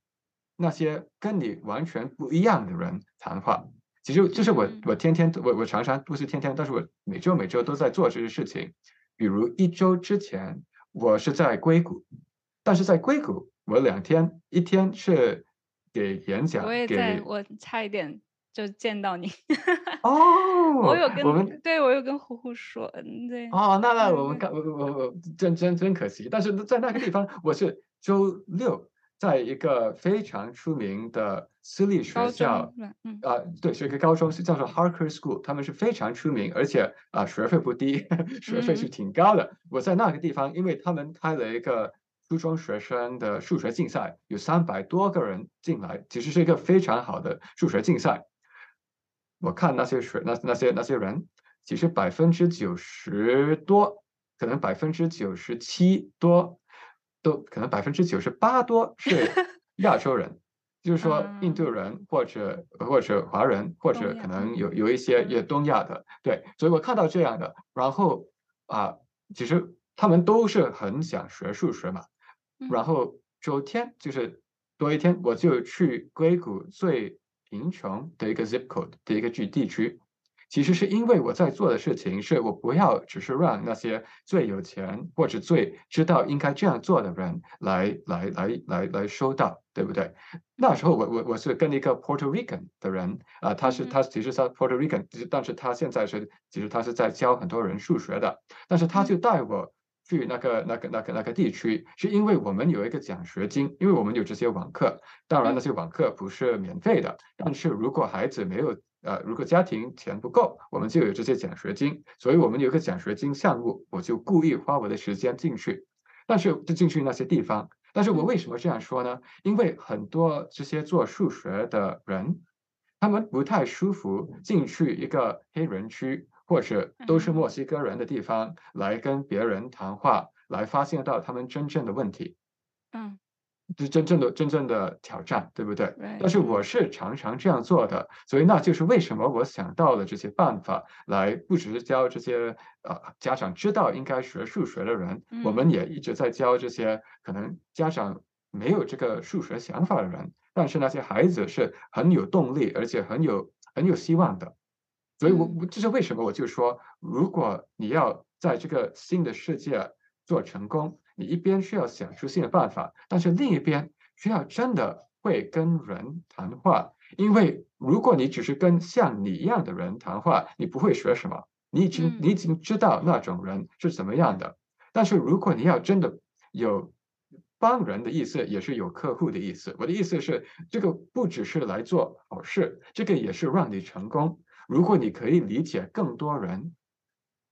那些跟你完全不一样的人谈话。其实就是我，我天天我我常常不是天天，但是我每周每周都在做这些事情。比如一周之前，我是在硅谷，但是在硅谷，我两天一天是给演讲，我也在，我差一点。就见到你 哦，我有跟我们对我有跟呼呼说，嗯，对哦，那那我们刚我我我真真真可惜，但是在那个地方，我是周六在一个非常出名的私立学校，嗯啊，对，是一个高中，是叫做 Harker School，他们是非常出名，而且啊，学费不低，学费是挺高的。我在那个地方，因为他们开了一个初中学生的数学竞赛，有三百多个人进来，其实是一个非常好的数学竞赛。我看那些学那那些那些人，其实百分之九十多，可能百分之九十七多，都可能百分之九十八多是 亚洲人，就是说印度人或者或者华人，或者可能有有一些也东亚的，对，所以我看到这样的，然后啊，其实他们都是很想学数学嘛，然后昨天就是多一天，我就去硅谷最。贫穷的一个 zip code 的一个区地区，其实是因为我在做的事情是我不要只是让那些最有钱或者最知道应该这样做的人来来来来来收到，对不对？那时候我我我是跟一个 Puerto Rican 的人啊，他是他其实他 Puerto Rican，但是他现在是其实他是在教很多人数学的，但是他就带我。去那个、那个、那个、那个地区，是因为我们有一个奖学金，因为我们有这些网课。当然，那些网课不是免费的，但是如果孩子没有呃，如果家庭钱不够，我们就有这些奖学金。所以我们有个奖学金项目，我就故意花我的时间进去，但是就进去那些地方。但是我为什么这样说呢？因为很多这些做数学的人，他们不太舒服进去一个黑人区。或者都是墨西哥人的地方来跟别人谈话，来发现到他们真正的问题，嗯，是真正的真正的挑战，对不对？但是我是常常这样做的，所以那就是为什么我想到了这些办法，来不只是教这些呃家长知道应该学数学的人，我们也一直在教这些可能家长没有这个数学想法的人，但是那些孩子是很有动力，而且很有很有希望的。所以，我我这是为什么？我就说，如果你要在这个新的世界做成功，你一边需要想出新的办法，但是另一边需要真的会跟人谈话。因为如果你只是跟像你一样的人谈话，你不会学什么。你已经你已经知道那种人是怎么样的。但是如果你要真的有帮人的意思，也是有客户的意思。我的意思是，这个不只是来做好事，这个也是让你成功。如果你可以理解更多人，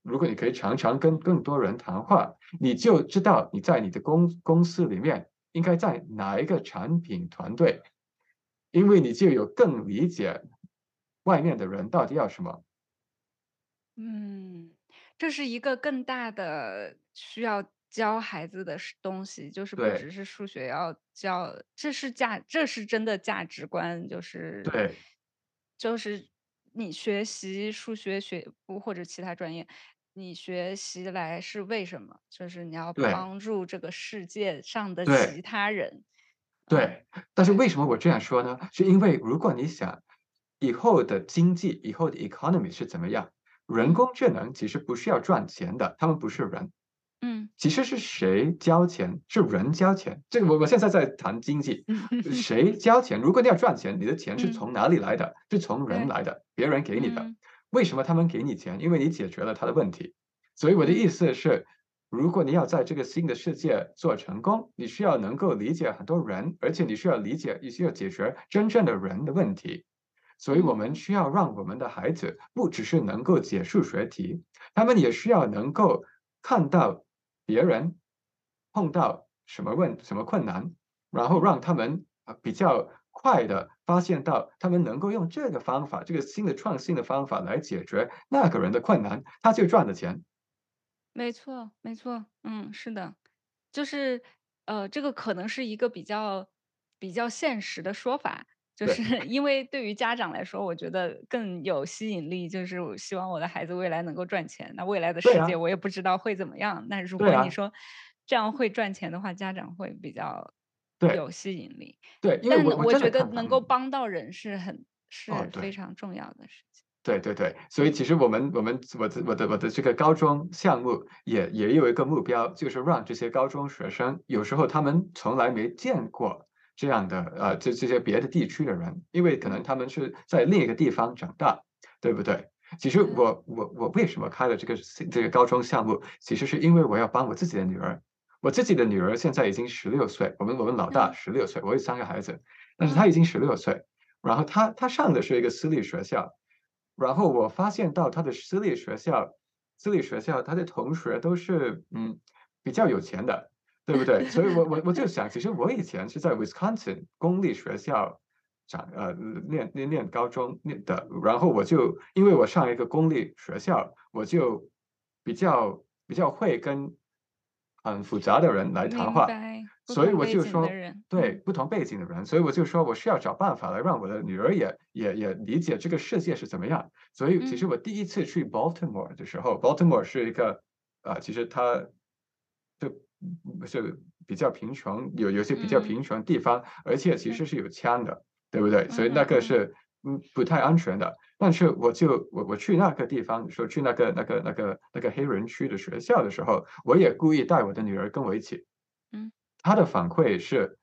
如果你可以常常跟更多人谈话，你就知道你在你的公公司里面应该在哪一个产品团队，因为你就有更理解外面的人到底要什么。嗯，这是一个更大的需要教孩子的东西，就是不只是数学要教，这是价，这是真的价值观，就是对，就是。你学习数学学不或者其他专业，你学习来是为什么？就是你要帮助这个世界上的其他人。对，但是为什么我这样说呢？是因为如果你想以后的经济、以后的 economy 是怎么样，人工智能其实不需要赚钱的，他们不是人。嗯，其实是谁交钱？是人交钱。这个我我现在在谈经济，谁交钱？如果你要赚钱，你的钱是从哪里来的？是从人来的，别人给你的。为什么他们给你钱？因为你解决了他的问题。所以我的意思是，如果你要在这个新的世界做成功，你需要能够理解很多人，而且你需要理解，你需要解决真正的人的问题。所以我们需要让我们的孩子不只是能够解数学题，他们也需要能够看到。别人碰到什么问什么困难，然后让他们比较快的发现到，他们能够用这个方法，这个新的创新的方法来解决那个人的困难，他就赚了钱。没错，没错，嗯，是的，就是呃，这个可能是一个比较比较现实的说法。就是因为对于家长来说，我觉得更有吸引力。就是我希望我的孩子未来能够赚钱。那未来的世界我也不知道会怎么样。那如果你说这样会赚钱的话，家长会比较有吸引力。对，但我觉得能够帮到人是很是非常重要的事情。对对对，所以其实我们我们我的我的我的这个高中项目也也有一个目标，就是让这些高中学生有时候他们从来没见过。这样的呃，这这些别的地区的人，因为可能他们是在另一个地方长大，对不对？其实我我我为什么开了这个这个高中项目？其实是因为我要帮我自己的女儿，我自己的女儿现在已经十六岁，我们我们老大十六岁，我有三个孩子，但是她已经十六岁，然后她她上的是一个私立学校，然后我发现到她的私立学校，私立学校她的同学都是嗯比较有钱的，对不对？所以我我我就想，其实我以前是在 Wisconsin 公立学校长呃念念念高中念的，然后我就因为我上一个公立学校，我就比较比较会跟。很复杂的人来谈话，所以我就说，对不同背景的人，所以我就说我需要找办法来让我的女儿也也也理解这个世界是怎么样。所以其实我第一次去 Baltimore 的时候，Baltimore 是一个啊，其实它就是比较贫穷，有有些比较贫穷地方，而且其实是有枪的，对不对？所以那个是。嗯，不太安全的。但是我就我我去那个地方，说去那个那个那个那个黑人区的学校的时候，我也故意带我的女儿跟我一起。嗯，他的反馈是，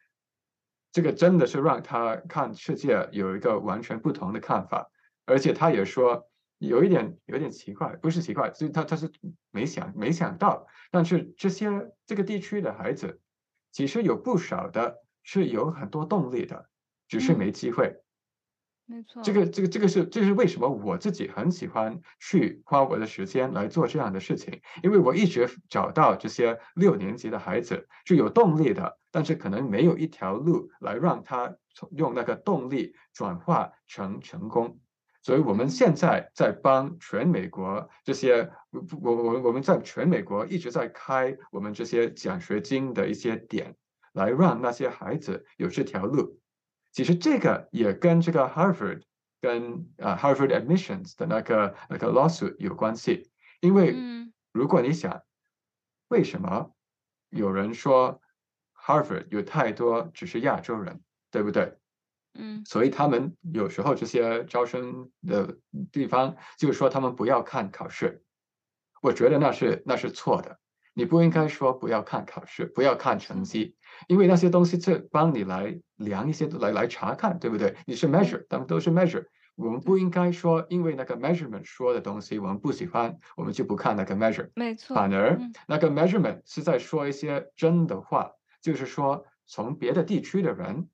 这个真的是让他看世界有一个完全不同的看法，而且他也说有一点有点奇怪，不是奇怪，是他他是没想没想到，但是这些这个地区的孩子，其实有不少的是有很多动力的，只是没机会。没错，这个这个这个是这是为什么我自己很喜欢去花我的时间来做这样的事情，因为我一直找到这些六年级的孩子是有动力的，但是可能没有一条路来让他用那个动力转化成成功，所以我们现在在帮全美国这些我我我们在全美国一直在开我们这些奖学金的一些点，来让那些孩子有这条路。其实这个也跟这个 Harvard 跟啊 Harvard admissions 的那个那个 lawsuit 有关系，因为如果你想，为什么有人说 Harvard 有太多只是亚洲人，对不对？嗯，所以他们有时候这些招生的地方就是说他们不要看考试，我觉得那是那是错的。你不应该说不要看考试，不要看成绩，因为那些东西是帮你来量一些来来查看，对不对？你是 measure，他们都是 measure。我们不应该说，因为那个 measurement 说的东西我们不喜欢，我们就不看那个 measure。没错。反而那个 measurement 是在说一些真的话，就是说从别的地区的人，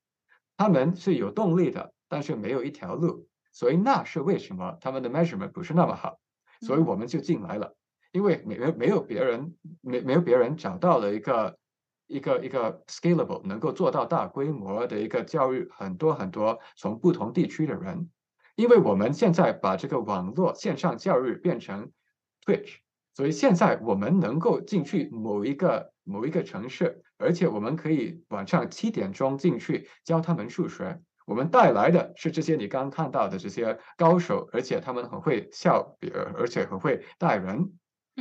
他们是有动力的，但是没有一条路，所以那是为什么他们的 measurement 不是那么好，所以我们就进来了。因为没没有别人没没有别人找到了一个一个一个 scalable 能够做到大规模的一个教育，很多很多从不同地区的人，因为我们现在把这个网络线上教育变成 Twitch，所以现在我们能够进去某一个某一个城市，而且我们可以晚上七点钟进去教他们数学，我们带来的是这些你刚刚看到的这些高手，而且他们很会笑，而且很会带人。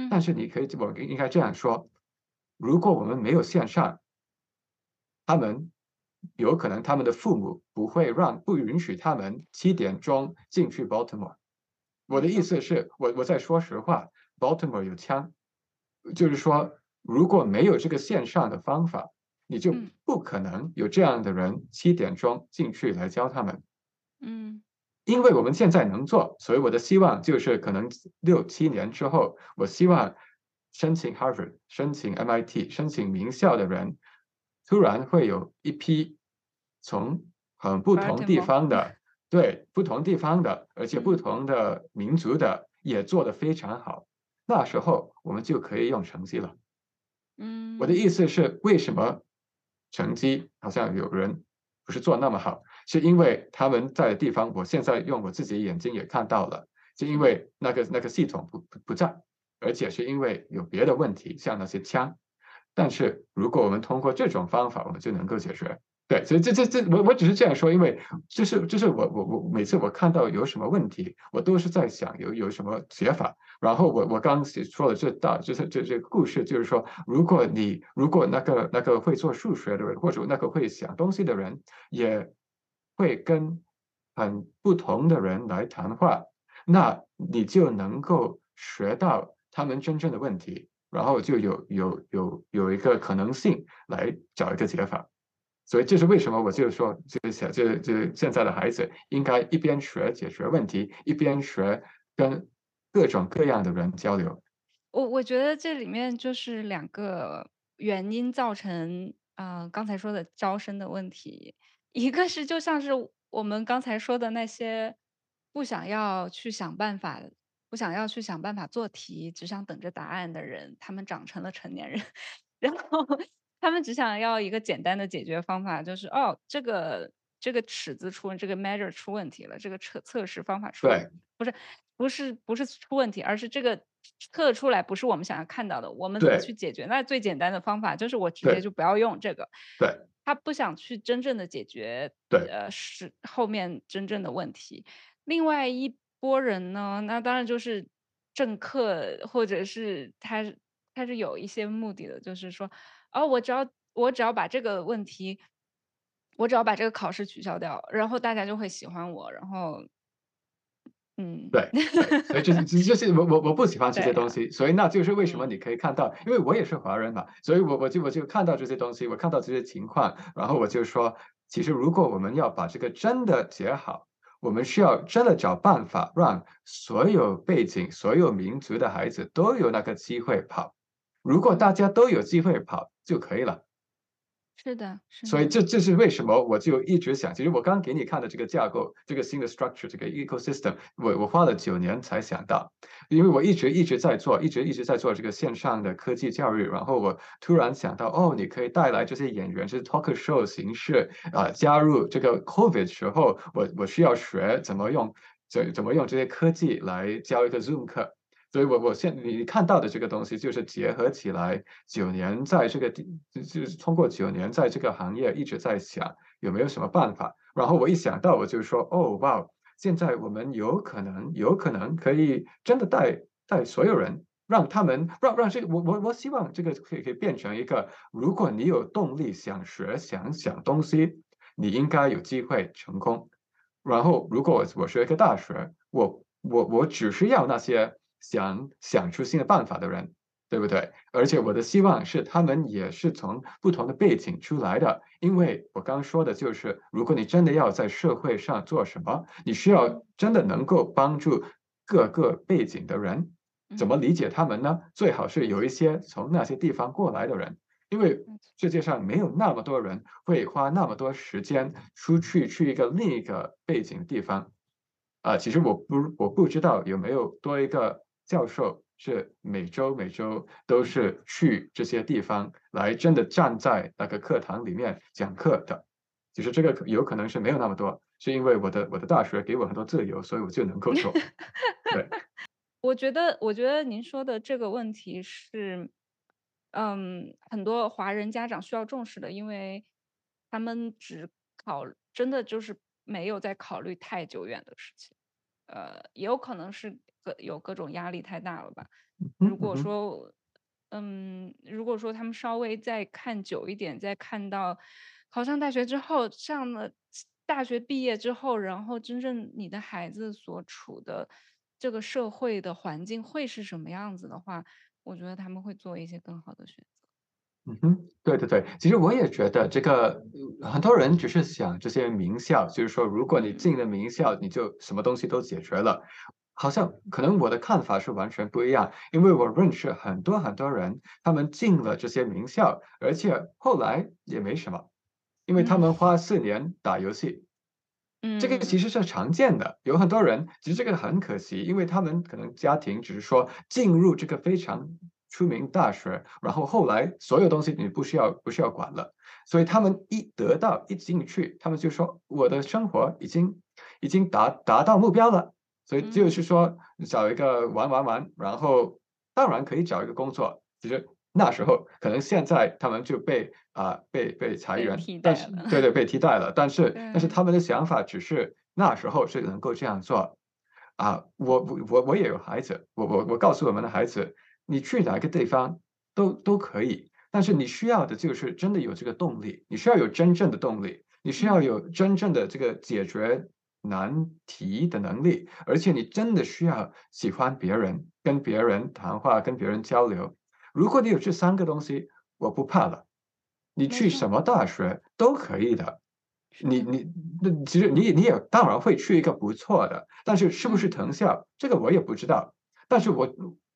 但是你可以，我应该这样说：如果我们没有线上，他们有可能他们的父母不会让不允许他们七点钟进去 Baltimore。我的意思是我我在说实话，Baltimore 有枪，就是说如果没有这个线上的方法，你就不可能有这样的人七点钟进去来教他们。嗯。因为我们现在能做，所以我的希望就是可能六七年之后，我希望申请 Harvard、申请 MIT、申请名校的人，突然会有一批从很不同地方的，对不同地方的，而且不同的民族的也做得非常好。那时候我们就可以用成绩了。嗯，我的意思是，为什么成绩好像有人不是做那么好？是因为他们在的地方，我现在用我自己眼睛也看到了，是因为那个那个系统不不不在，而且是因为有别的问题，像那些枪。但是如果我们通过这种方法，我们就能够解决。对，所以这这这我我只是这样说，因为就是就是我我我每次我看到有什么问题，我都是在想有有什么解法。然后我我刚说的这大就是这这故事，就是说，如果你如果那个那个会做数学的人，或者那个会想东西的人也。会跟很不同的人来谈话，那你就能够学到他们真正的问题，然后就有有有有一个可能性来找一个解法。所以这是为什么我就说，就想就就现在的孩子应该一边学解决问题，一边学跟各种各样的人交流。我我觉得这里面就是两个原因造成啊刚才说的招生的问题，一个是就像是我们刚才说的那些不想要去想办法。不想要去想办法做题，只想等着答案的人，他们长成了成年人，然后他们只想要一个简单的解决方法，就是哦，这个这个尺子出这个 measure 出问题了，这个测测试方法出对，不是不是不是出问题，而是这个测出来不是我们想要看到的，我们怎么去解决？那最简单的方法就是我直接就不要用这个。对，他不想去真正的解决，对，呃，是后面真正的问题。另外一。波人呢？那当然就是政客，或者是他，他是有一些目的的，就是说，哦，我只要我只要把这个问题，我只要把这个考试取消掉，然后大家就会喜欢我，然后，嗯，对，所以就是就是我我我不喜欢这些东西，所以那就是为什么你可以看到，因为我也是华人嘛，所以我我就我就看到这些东西，我看到这些情况，然后我就说，其实如果我们要把这个真的解好。我们需要真的找办法，让所有背景、所有民族的孩子都有那个机会跑。如果大家都有机会跑就可以了。是的，所以这这是为什么我就一直想，其实我刚给你看的这个架构，这个新的 structure，这个 ecosystem，我我花了九年才想到，因为我一直一直在做，一直一直在做这个线上的科技教育，然后我突然想到，哦，你可以带来这些演员，就是 talk show 形式啊，加入这个 COVID 时候，我我需要学怎么用怎怎么用这些科技来教一个 Zoom 课。所以，我我现你看到的这个东西，就是结合起来九年在这个地，就是通过九年在这个行业一直在想有没有什么办法。然后我一想到，我就说，哦，哇，现在我们有可能，有可能可以真的带带所有人，让他们让让这个，我我我希望这个可以可以变成一个，如果你有动力想学想想东西，你应该有机会成功。然后，如果我我学一个大学，我我我只是要那些。想想出新的办法的人，对不对？而且我的希望是，他们也是从不同的背景出来的。因为我刚说的就是，如果你真的要在社会上做什么，你需要真的能够帮助各个背景的人。怎么理解他们呢？最好是有一些从那些地方过来的人，因为世界上没有那么多人会花那么多时间出去去一个另一个背景地方。啊，其实我不我不知道有没有多一个。教授是每周每周都是去这些地方来，真的站在那个课堂里面讲课的。其实这个有可能是没有那么多，是因为我的我的大学给我很多自由，所以我就能够做。对，我觉得我觉得您说的这个问题是，嗯，很多华人家长需要重视的，因为他们只考真的就是没有在考虑太久远的事情。呃，也有可能是各有各种压力太大了吧。如果说，嗯，如果说他们稍微再看久一点，再看到考上大学之后，上了大学毕业之后，然后真正你的孩子所处的这个社会的环境会是什么样子的话，我觉得他们会做一些更好的选择。嗯哼，对对对，其实我也觉得这个很多人只是想这些名校，就是说如果你进了名校，你就什么东西都解决了。好像可能我的看法是完全不一样，因为我认识很多很多人，他们进了这些名校，而且后来也没什么，因为他们花四年打游戏。嗯，这个其实是常见的，有很多人其实这个很可惜，因为他们可能家庭只是说进入这个非常。出名大学，然后后来所有东西你不需要不需要管了，所以他们一得到一进去，他们就说我的生活已经已经达达到目标了，所以就是说找一个玩玩玩，然后当然可以找一个工作，其实那时候可能现在他们就被啊被被裁员，但是对对被替代了，但是但是他们的想法只是那时候是能够这样做。啊，我我我我也有孩子，我我我告诉我们的孩子。你去哪个地方都都可以，但是你需要的就是真的有这个动力，你需要有真正的动力，你需要有真正的这个解决难题的能力，而且你真的需要喜欢别人，跟别人谈话，跟别人交流。如果你有这三个东西，我不怕了，你去什么大学都可以的。你你那其实你你也当然会去一个不错的，但是是不是藤校，这个我也不知道。但是我。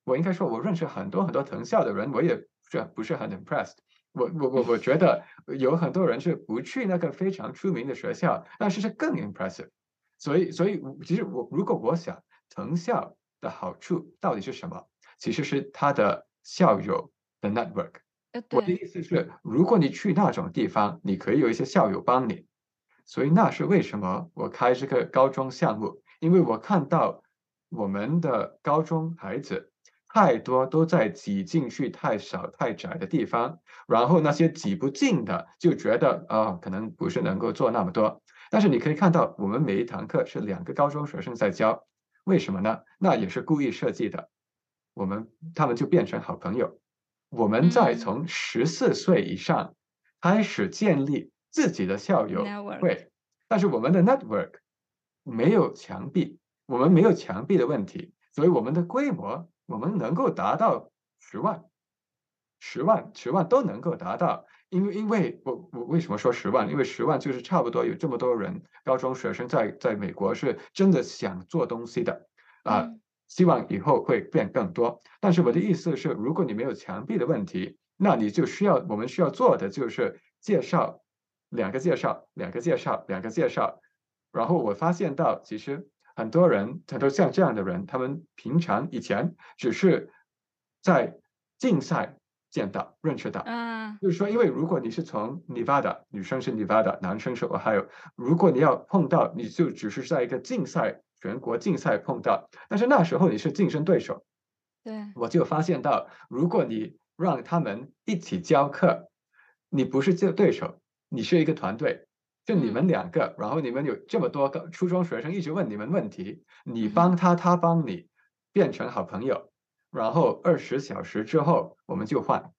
我应该说，我认识很多很多藤校的人，我也不是不是很 impressed，我我我我觉得有很多人是不去那个非常出名的学校，但是是更 impressive。所以所以其实我如果我想藤校的好处到底是什么，其实是他的校友的 network。我的意思是，如果你去那种地方，你可以有一些校友帮你。所以那是为什么我开这个高中项目，因为我看到我们的高中孩子太多都在挤进去太少太窄的地方，然后那些挤不进的就觉得啊，可能不是能够做那么多。但是你可以看到，我们每一堂课是两个高中学生在教，为什么呢？那也是故意设计的。我们他们就变成好朋友。我们在从十四岁以上开始建立自己的校友会，但是我们的 network 没有墙壁，我们没有墙壁的问题，所以我们的规模我们能够达到十万、十万、十万都能够达到。因为因为我我为什么说十万？因为十万就是差不多有这么多人，高中学生在在美国是真的想做东西的啊。希望以后会变更多，但是我的意思是，如果你没有墙壁的问题，那你就需要我们需要做的就是介绍两个介绍，两个介绍，两个介绍。然后我发现到，其实很多人，很多像这样的人，他们平常以前只是在竞赛见到、认识到。嗯，就是说，因为如果你是从 Nevada，女生是 Nevada，男生是 Ohio，如果你要碰到，你就只是在一个竞赛。全国竞赛碰到，但是那时候你是竞争对手，对，我就发现到，如果你让他们一起教课，你不是这对手，你是一个团队，就你们两个，然后你们有这么多个初中学生一直问你们问题，你帮他，他帮你，变成好朋友，然后二十小时之后我们就换。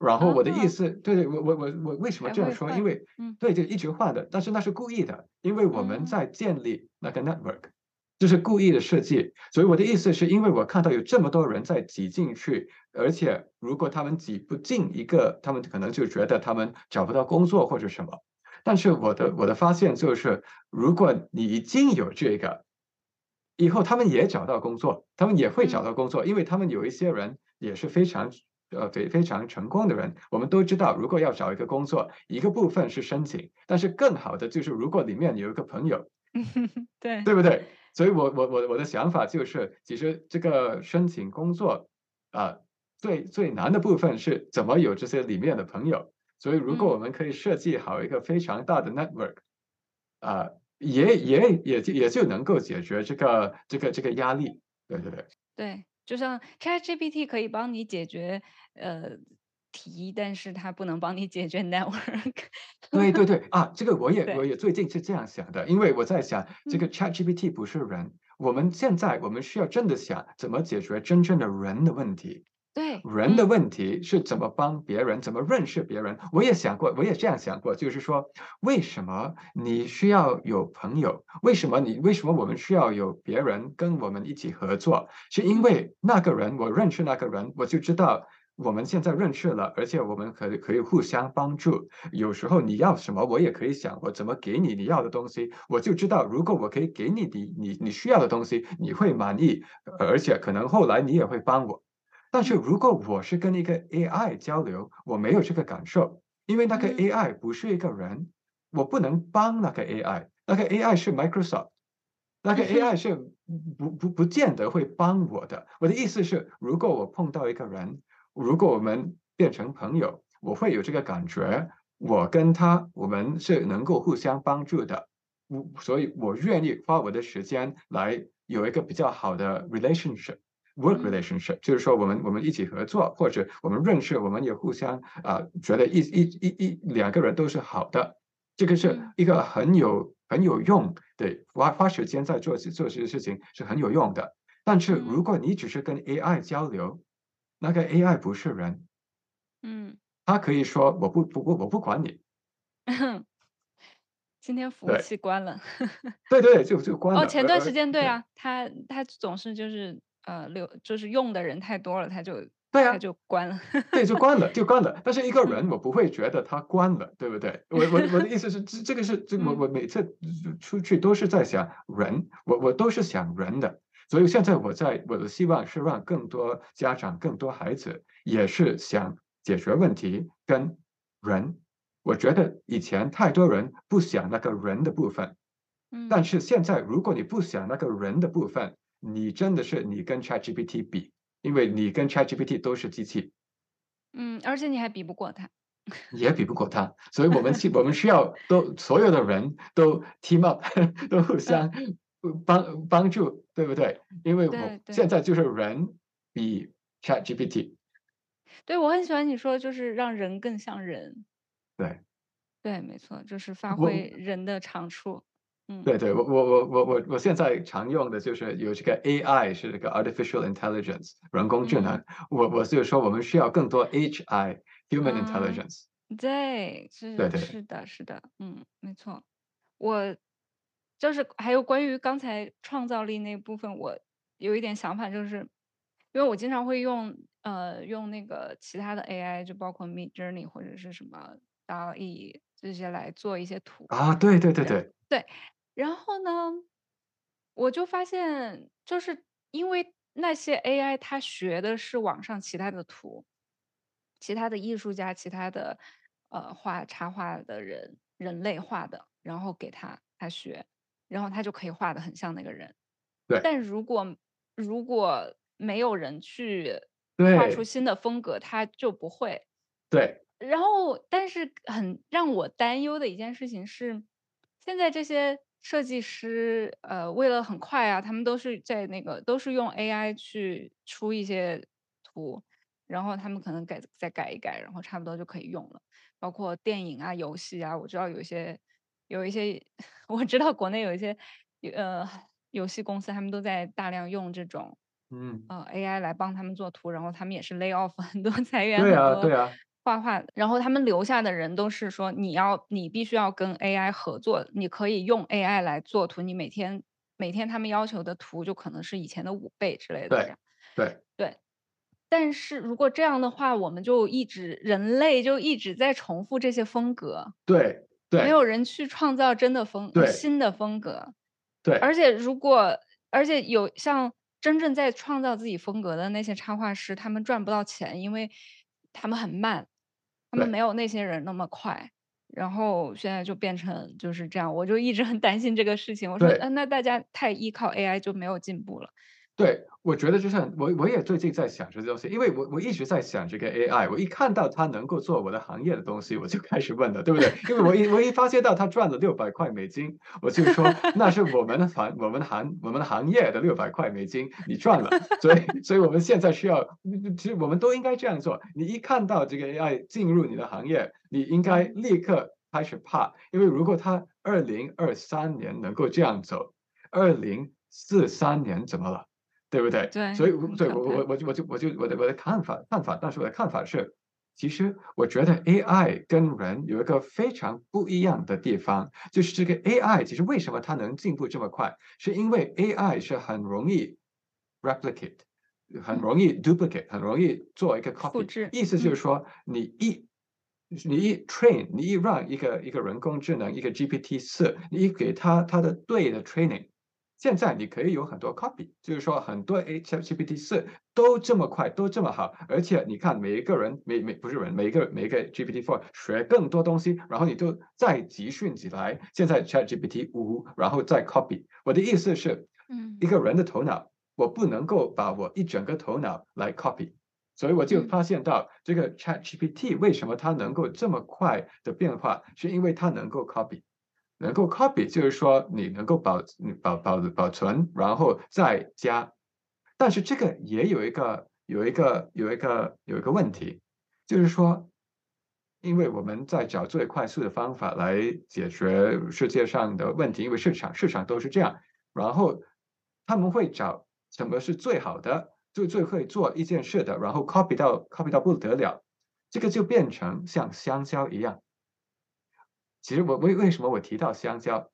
然后我的意思，对对，我我我我为什么这样说？因为，对，就一直换的，但是那是故意的，因为我们在建立那个 network，就是故意的设计。所以我的意思是因为我看到有这么多人在挤进去，而且如果他们挤不进一个，他们可能就觉得他们找不到工作或者什么。但是我的我的发现就是，如果你已经有这个，以后他们也找到工作，他们也会找到工作，因为他们有一些人也是非常。呃，非非常成功的人，我们都知道，如果要找一个工作，一个部分是申请，但是更好的就是，如果里面有一个朋友，对对不对？所以，我我我我的想法就是，其实这个申请工作啊，最最难的部分是怎么有这些里面的朋友。所以，如果我们可以设计好一个非常大的 network，啊，也也也就也就能够解决这个这个这个压力。对对对。对。就像 ChatGPT 可以帮你解决呃题，但是它不能帮你解决 network。对对对啊，这个我也我也最近是这样想的，因为我在想这个 ChatGPT 不是人，我们现在我们需要真的想怎么解决真正的人的问题。对人的问题是怎么帮别人，怎么认识别人？我也想过，我也这样想过，就是说，为什么你需要有朋友？为什么你为什么我们需要有别人跟我们一起合作？是因为那个人我认识那个人，我就知道我们现在认识了，而且我们可以可以互相帮助。有时候你要什么，我也可以想我怎么给你你要的东西，我就知道如果我可以给你你你你需要的东西，你会满意，而且可能后来你也会帮我。但是如果我是跟一个 AI 交流，我没有这个感受，因为那个 AI 不是一个人，我不能帮那个 AI，那个 AI 是 Microsoft，那个 AI 是不不不见得会帮我的。我的意思是，如果我碰到一个人，如果我们变成朋友，我会有这个感觉，我跟他我们是能够互相帮助的，我所以我愿意花我的时间来有一个比较好的 relationship。Work relationship 就是说我们我们一起合作，或者我们认识，我们也互相啊觉得一一一一两个人都是好的，这个是一个很有很有用的，花花时间在做做这些事情是很有用的。但是如果你只是跟 AI 交流，那个 AI 不是人，嗯，他可以说我不不不我不管你，今天服务器关了，对对就就关了。哦，前段时间对啊，他他总是就是。呃，流就是用的人太多了，他就对啊，他就关了，对，就关了，就关了。但是一个人，我不会觉得他关了，对不对？我我我的意思是，这这个是这我我每次出去都是在想人，我我都是想人的。所以现在我在我的希望是让更多家长、更多孩子也是想解决问题跟人。我觉得以前太多人不想那个人的部分，嗯，但是现在如果你不想那个人的部分，你真的是你跟 ChatGPT 比，因为你跟 ChatGPT 都是机器，嗯，而且你还比不过它，也比不过他，所以我们需我们需要都所有的人都 team up，都互相帮帮助，对不对？因为我现在。就是人比 ChatGPT，对我很喜欢你说，就是让人更像人，对。对，没错，就是发挥人的长处，嗯，对对，我我我我我我现在常用的就是有这个 AI 是这个 artificial intelligence 人工智能，我我就是说我们需要更多 HI human 嗯 intelligence，对，是对对是的，是的，嗯，没错。我就是还有关于刚才创造力那部分，我有一点想法，就是因为我经常会用呃用那个其他的 AI，就包括 Mid Journey 或者是什么 DALL-E 这些来做一些图。啊，对对对对。对，然后呢，我就发现，就是因为那些 AI 它学的是网上其他的图，其他的艺术家、其他的呃画插画的人，人类画的，然后给他他学，然后他就可以画的很像那个人。对但如果如果没有人去画出新的风格，他就不会。对然后，但是很让我担忧的一件事情是，现在这些设计师，呃，为了很快啊，他们都是在那个都是用 AI 去出一些图，然后他们可能改再改一改，然后差不多就可以用了。包括电影啊、游戏啊，我知道有一些有一些，我知道国内有一些呃游戏公司，他们都在大量用这种嗯，呃 AI 来帮他们做图，然后他们也是 lay off 很多 裁员对很多啊对啊，画画，然后他们留下的人都是说你要你必须要跟 AI 合作，你可以用 AI 来做图，你每天每天他们要求的图就可能是以前的五倍之类的这对样。对。对，但是如果这样的话，我们就一直人类就一直在重复这些风格，对对没有人去创造真的风新的风格。对，而。且如果而且有像真正在创造自己风格的那些插画师，他们赚不到钱，因为他们很慢，他们没有那些人那么快。然后现在就变成就是这样，我就一直很担心这个事情。我说，嗯呃，那大家太依靠 AI 就没有进步了。对，我觉得就像我我也最近在想这个东西，因为我我一直在想这个 AI，我一看到它能够做我的行业的东西，我就开始问了，对不对？因为我一我一发现到它赚了六百块美金，我就说 那是我们的行我们的行我们的行业的六百块美金，你赚了，所以所以我们现在需要，其实我们都应该这样做。你一看到这个 AI 进入你的行业，你应该立刻开始怕，因为如果它二零二三年能够这样走，二零四三年怎么了？对不对？对所以对我我我我就我就我就我的我的看法看法，但是我的看法是，其实我觉得 AI 跟人有一个非常不一样的地方，就是这个 AI 其实为什么它能进步这么快，是因为 AI 是很容易 replicate，很容易 duplicate，很容易做一个复 copy，制意思就嗯是说你一。你一 train，你一让一个一个人工智能，一个 GPT 四，你一给它它的对的 training，现在你可以有很多 copy，就是说很多 A GPT 四都这么快，都这么好，而且你看每一个人，每每不是人，每一个每一个 GPT four 学更多东西，然后你就再集训起来，现在 Chat GPT 五，然后再 copy。我的意思是，嗯一个人的头脑，我不能够把我一整个头脑来 copy。所以我就嗯发现到这个 Chat GPT 为什么它能够这么快的变化，是因为它能够 copy。能够 copy 就是说你能够保保保保存，然后再加。但是这个也有一个有一个有一个有一个问题，就是说，因为我们在找最快速的方法来解决世界上的问题，因为市场市场都是这样，然后他们会找什么是最好的，最最会做一件事的，然后 copy 到 copy 到不得了，这个就变成像香蕉一样。其实我为为什么我提到香蕉？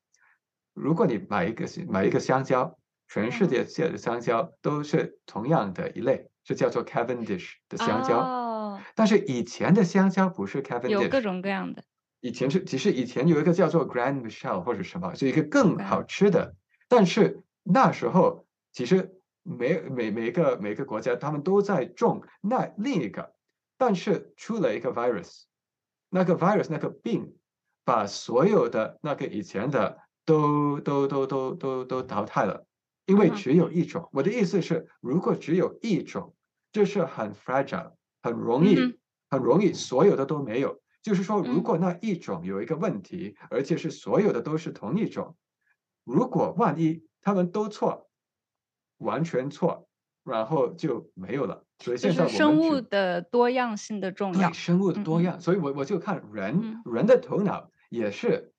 如果你买一个买一个香蕉，全世界界的香蕉都是同样的一类，是叫做 Cavendish 的香蕉。哦，但是以前的香蕉不是 Cavendish，有各种各样的。以前是其实以前有一个叫做 Grand Michelle 或者什么，是一个更好吃的。但是那时候其实每每每个每个国家他们都在种那另一个，但是出了一个 virus，那个 virus 那个病把所有的那个以前的都都都都都都淘汰了，因为只有一种。我的意思是，如果只有一种，这是很 fragile，很容易很容易所有的都没有。就是说，如果那一种有一个问题，而且是所有的都是同一种，如果万一他们都错，完全错，然后就没有了。所以现在生物的多样性的重要，生物的多样。所以我我就看人人的头脑也是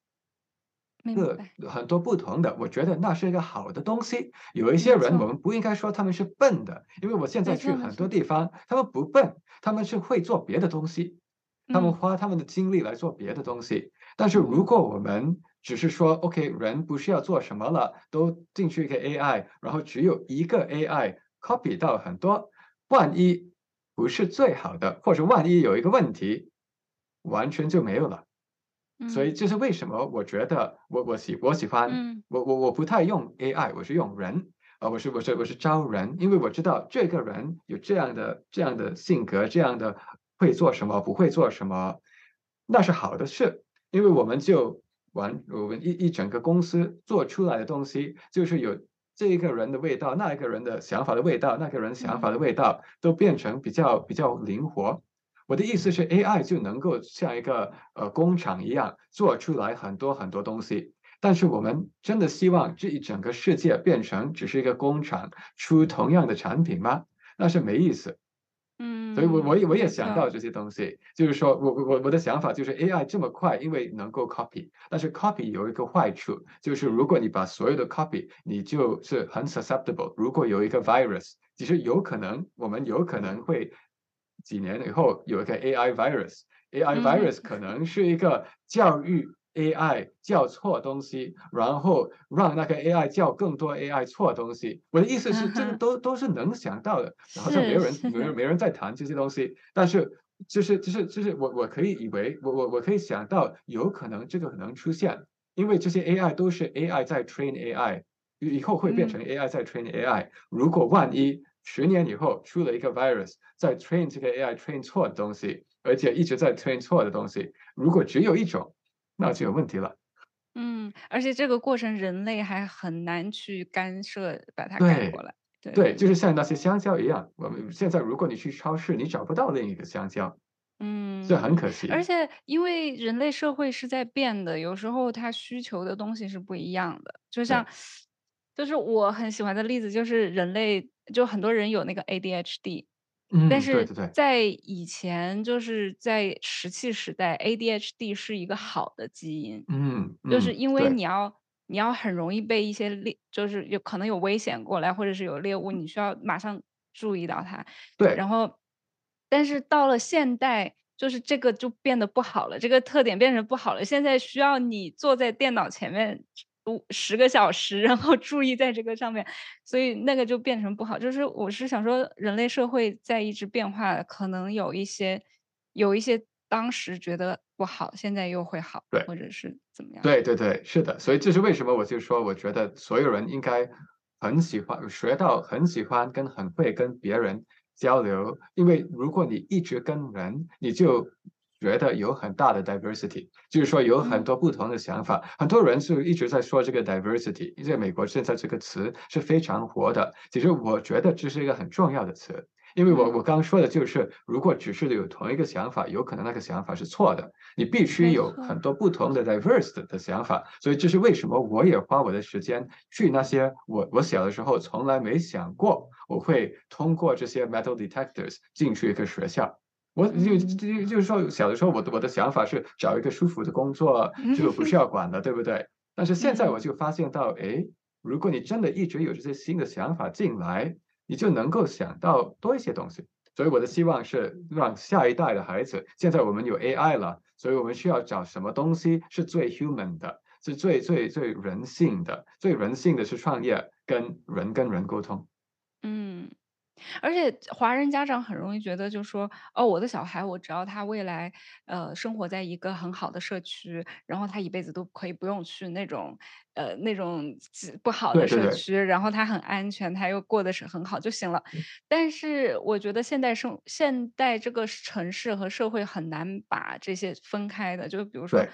个很多不同的。我觉得那是一个好的东西。有一些人我们不应该说他们是笨的，因为我现在去很多地方，他们不笨，他们是会做别的东西。他们花他们的精力来做别的东西，但是如果我们只是说，OK，人不需要做什么了，都进去一个 AI，然后只有一个 AI copy 到很多，万一不是最好的，或者万一有一个问题，完全就没有了。所以这是为什么我觉得我我喜我喜欢我我我不太用 AI，我是用人啊，我是我是我是招人，因为我知道这个人有这样的这样的性格，这样的。会做什么，不会做什么，那是好的事，因为我们就完，我们一一整个公司做出来的东西，就是有这一个人的味道，那一个人的想法的味道，那个人想法的味道，都变成比较比较灵活。我的意思是，AI 就能够像一个呃工厂一样做出来很多很多东西，但是我们真的希望这一整个世界变成只是一个工厂出同样的产品吗？那是没意思。嗯，所以我我也我也想到这些东西，就是说我我我的想法就是 AI 这么快，因为能够 copy，但是 copy 有一个坏处，就是如果你把所有的 copy，你就是很 susceptible。如果有一个 virus，其实有可能我们有可能会几年以后有一个 AI virus，AI virus 可能是一个教育。AI 教错东西，然后让那个 AI 教更多 AI 错东西。我的意思是，这个都都是能想到的，好像没有人、没 人、没人在谈这些东西。但是，就是就是就是我我可以以为，我我我可以想到，有可能这个可能出现，因为这些 AI 都是 AI 在 train AI，以后会变成 AI 在 train AI。如果万一十年以后出了一个 virus 在 train 这个 AI train 错的东西，而且一直在 train 错的东西，如果只有一种。那就有问题了。嗯，而且这个过程人类还很难去干涉，把它改过来。对，对，就是像那些香蕉一样，我们现在如果你去超市，你找不到另一个香蕉。嗯，这很可惜。而且因为人类社会是在变的，有时候它需求的东西是不一样的。就像，就是我很喜欢的例子，就是人类就很多人有那个 ADHD 嗯。但是在以前，就是在石器时代，ADHD 是一个好的基因。嗯，就是因为你要你要很容易被一些猎，就是有可能有危险过来，或者是有猎物，你需要马上注意到它。对。然后，但是到了现代，就是这个就变得不好了，这个特点变成不好了。现在需要你坐在电脑前面。五十个小时，然后注意在这个上面，所以那个就变成不好。就是我是想说，人类社会在一直变化，可能有一些有一些当时觉得不好，现在又会好，对，或者是怎么样？对对对，是的。所以这是为什么我就说，我觉得所有人应该很喜欢学到，很喜欢跟很会跟别人交流，因为如果你一直跟人，你就。觉得有很大的 diversity，就是说有很多不同的想法。很多人是一直在说这个 diversity，因为美国现在这个词是非常火的。其实我觉得这是一个很重要的词，因为我我刚刚说的就是，如果只是有同一个想法，有可能那个想法是错的。你必须有很多不同的 diverse 的想法。所以这是为什么我也花我的时间去那些我我小的时候从来没想过我会通过这些 metal detectors 进去一个学校。我就就就是说，小的时候，我的我的想法是找一个舒服的工作，这个不需要管的，对不对？但是现在我就发现到，哎，如果你真的一直有这些新的想法进来，你就能够想到多一些东西。所以我的希望是让下一代的孩子，现在我们有 AI 了，所以我们需要找什么东西是最 human 的，是最最最人性的，最人性的是创业，跟人跟人沟通。嗯。而且华人家长很容易觉得，就说哦，我的小孩，我只要他未来呃生活在一个很好的社区，然后他一辈子都可以不用去那种呃那种不好的社区，然后他很安全，他又过得是很好就行了。但是我觉得现代生现代这个城市和社会很难把这些分开的，就比如说。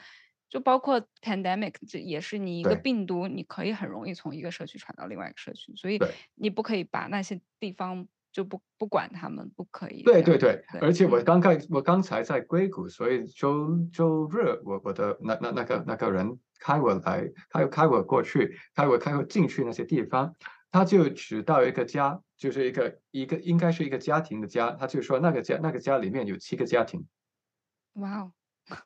就包括 pandemic，这也是你一个病毒，你可以很容易从一个社区传到另外一个社区，所以你不可以把那些地方就不不管他们，不可以。对对对，而且我刚刚我刚才在硅谷，所以周周日我我的那那那个那个人开我来，开开我过去，开我开我进去那些地方，他就指到一个家，就是一个一个应该是一个家庭的家，他就说那个家那个家里面有七个家庭。哇哦。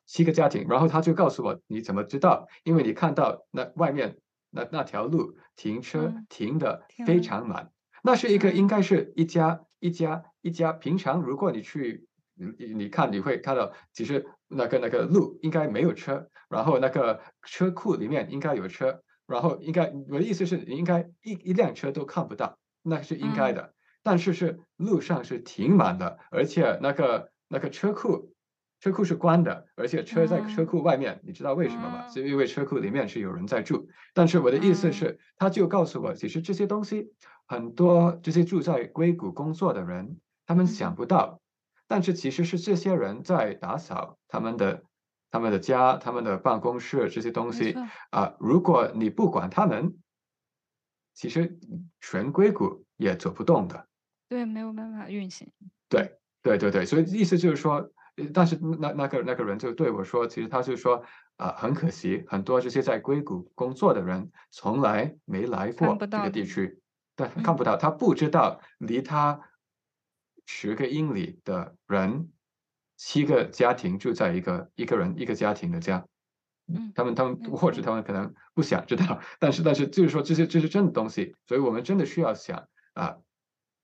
七个家庭，然后他就告诉我你怎么知道？因为你看到那外面那那条路停车停的非常满，那是一个应该是一家一家一家。平常如果你去你你看你会看到，其实那个那个路应该没有车，然后那个车库里面应该有车，然后应该我的意思是应该一一辆车都看不到，那是应该的。但是是路上是停满的，而且那个那个车库。车库是关的，而且车在车库外面，你知道为什么吗？是因为车库里面是有人在住。但是我的意思是，他就告诉我，其实这些东西很多，这些住在硅谷工作的人，他们想不到。但是其实是这些人在打扫他们的、他们的家、他们的办公室这些东西啊。如果你不管他们，其实全硅谷也走不动的。对，没有办法运行。对，对，对，对。所以意思就是说。但是那那个那个人就对我说，其实他就说啊，很可惜，很多这些在硅谷工作的人从来没来过这个地区，对，看不到，他不知道离他十个英里的人，七个家庭住在一个一个人一个家庭的家，嗯，他们他们或者他们可能不想知道，但是但是就是说这些这是真的东西，所以我们真的需要想啊，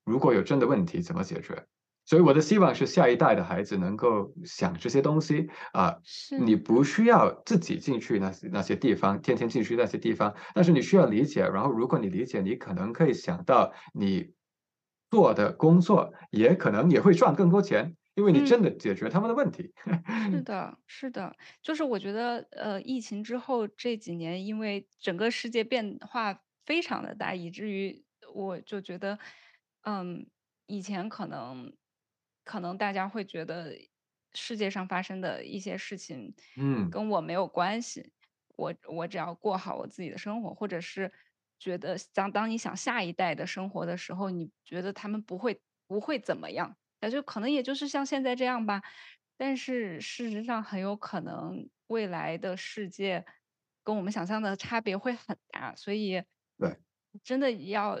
如果有真的问题怎么解决？所以我的希望是下一代的孩子能够想这些东西啊，你不需要自己进去那些那些地方，天天进去那些地方，但是你需要理解。然后如果你理解，你可能可以想到你做的工作也可能也会赚更多钱，因为你真的解决他们的问题。是的，是的，就是我觉得呃，疫情之后这几年，因为整个世界变化非常的大，以至于我就觉得，嗯，以前可能。可能大家会觉得世界上发生的一些事情，嗯，跟我没有关系。我我只要过好我自己的生活，或者是觉得当当你想下一代的生活的时候，你觉得他们不会不会怎么样，那就可能也就是像现在这样吧。但是事实上，很有可能未来的世界跟我们想象的差别会很大，所以对，真的要。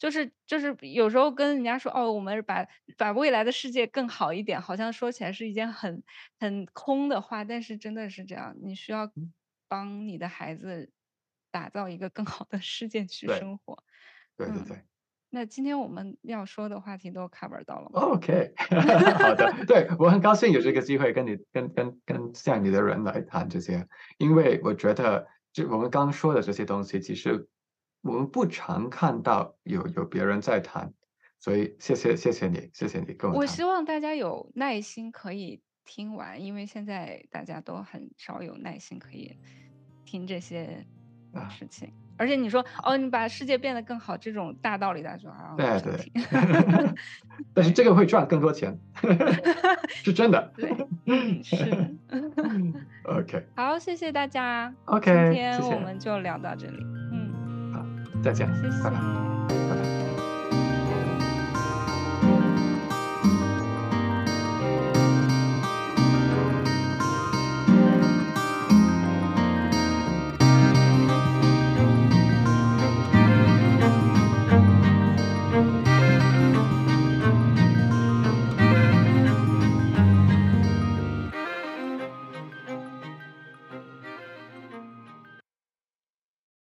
就是就是有时候跟人家说哦，我们把把未来的世界更好一点，好像说起来是一件很很空的话，但是真的是这样，你需要帮你的孩子打造一个更好的世界去生活。对对对。那今天我们要说的话题都 cover 到了吗。OK，好的，对我很高兴有这个机会跟你跟跟跟像你的人来谈这些，因为我觉得就我们刚说的这些东西，其实。我们不常看到有有别人在谈，所以谢谢谢谢你，谢谢你跟我我希望大家有耐心可以听完，因为现在大家都很少有耐心可以听这些事情。而且你说哦，你把世界变得更好，这种大道理大家就啊，对对。但是这个会赚更多钱，是真的。对，是。OK。好，谢谢大家。OK，今天我们就聊到这里。再见，谢谢，拜拜。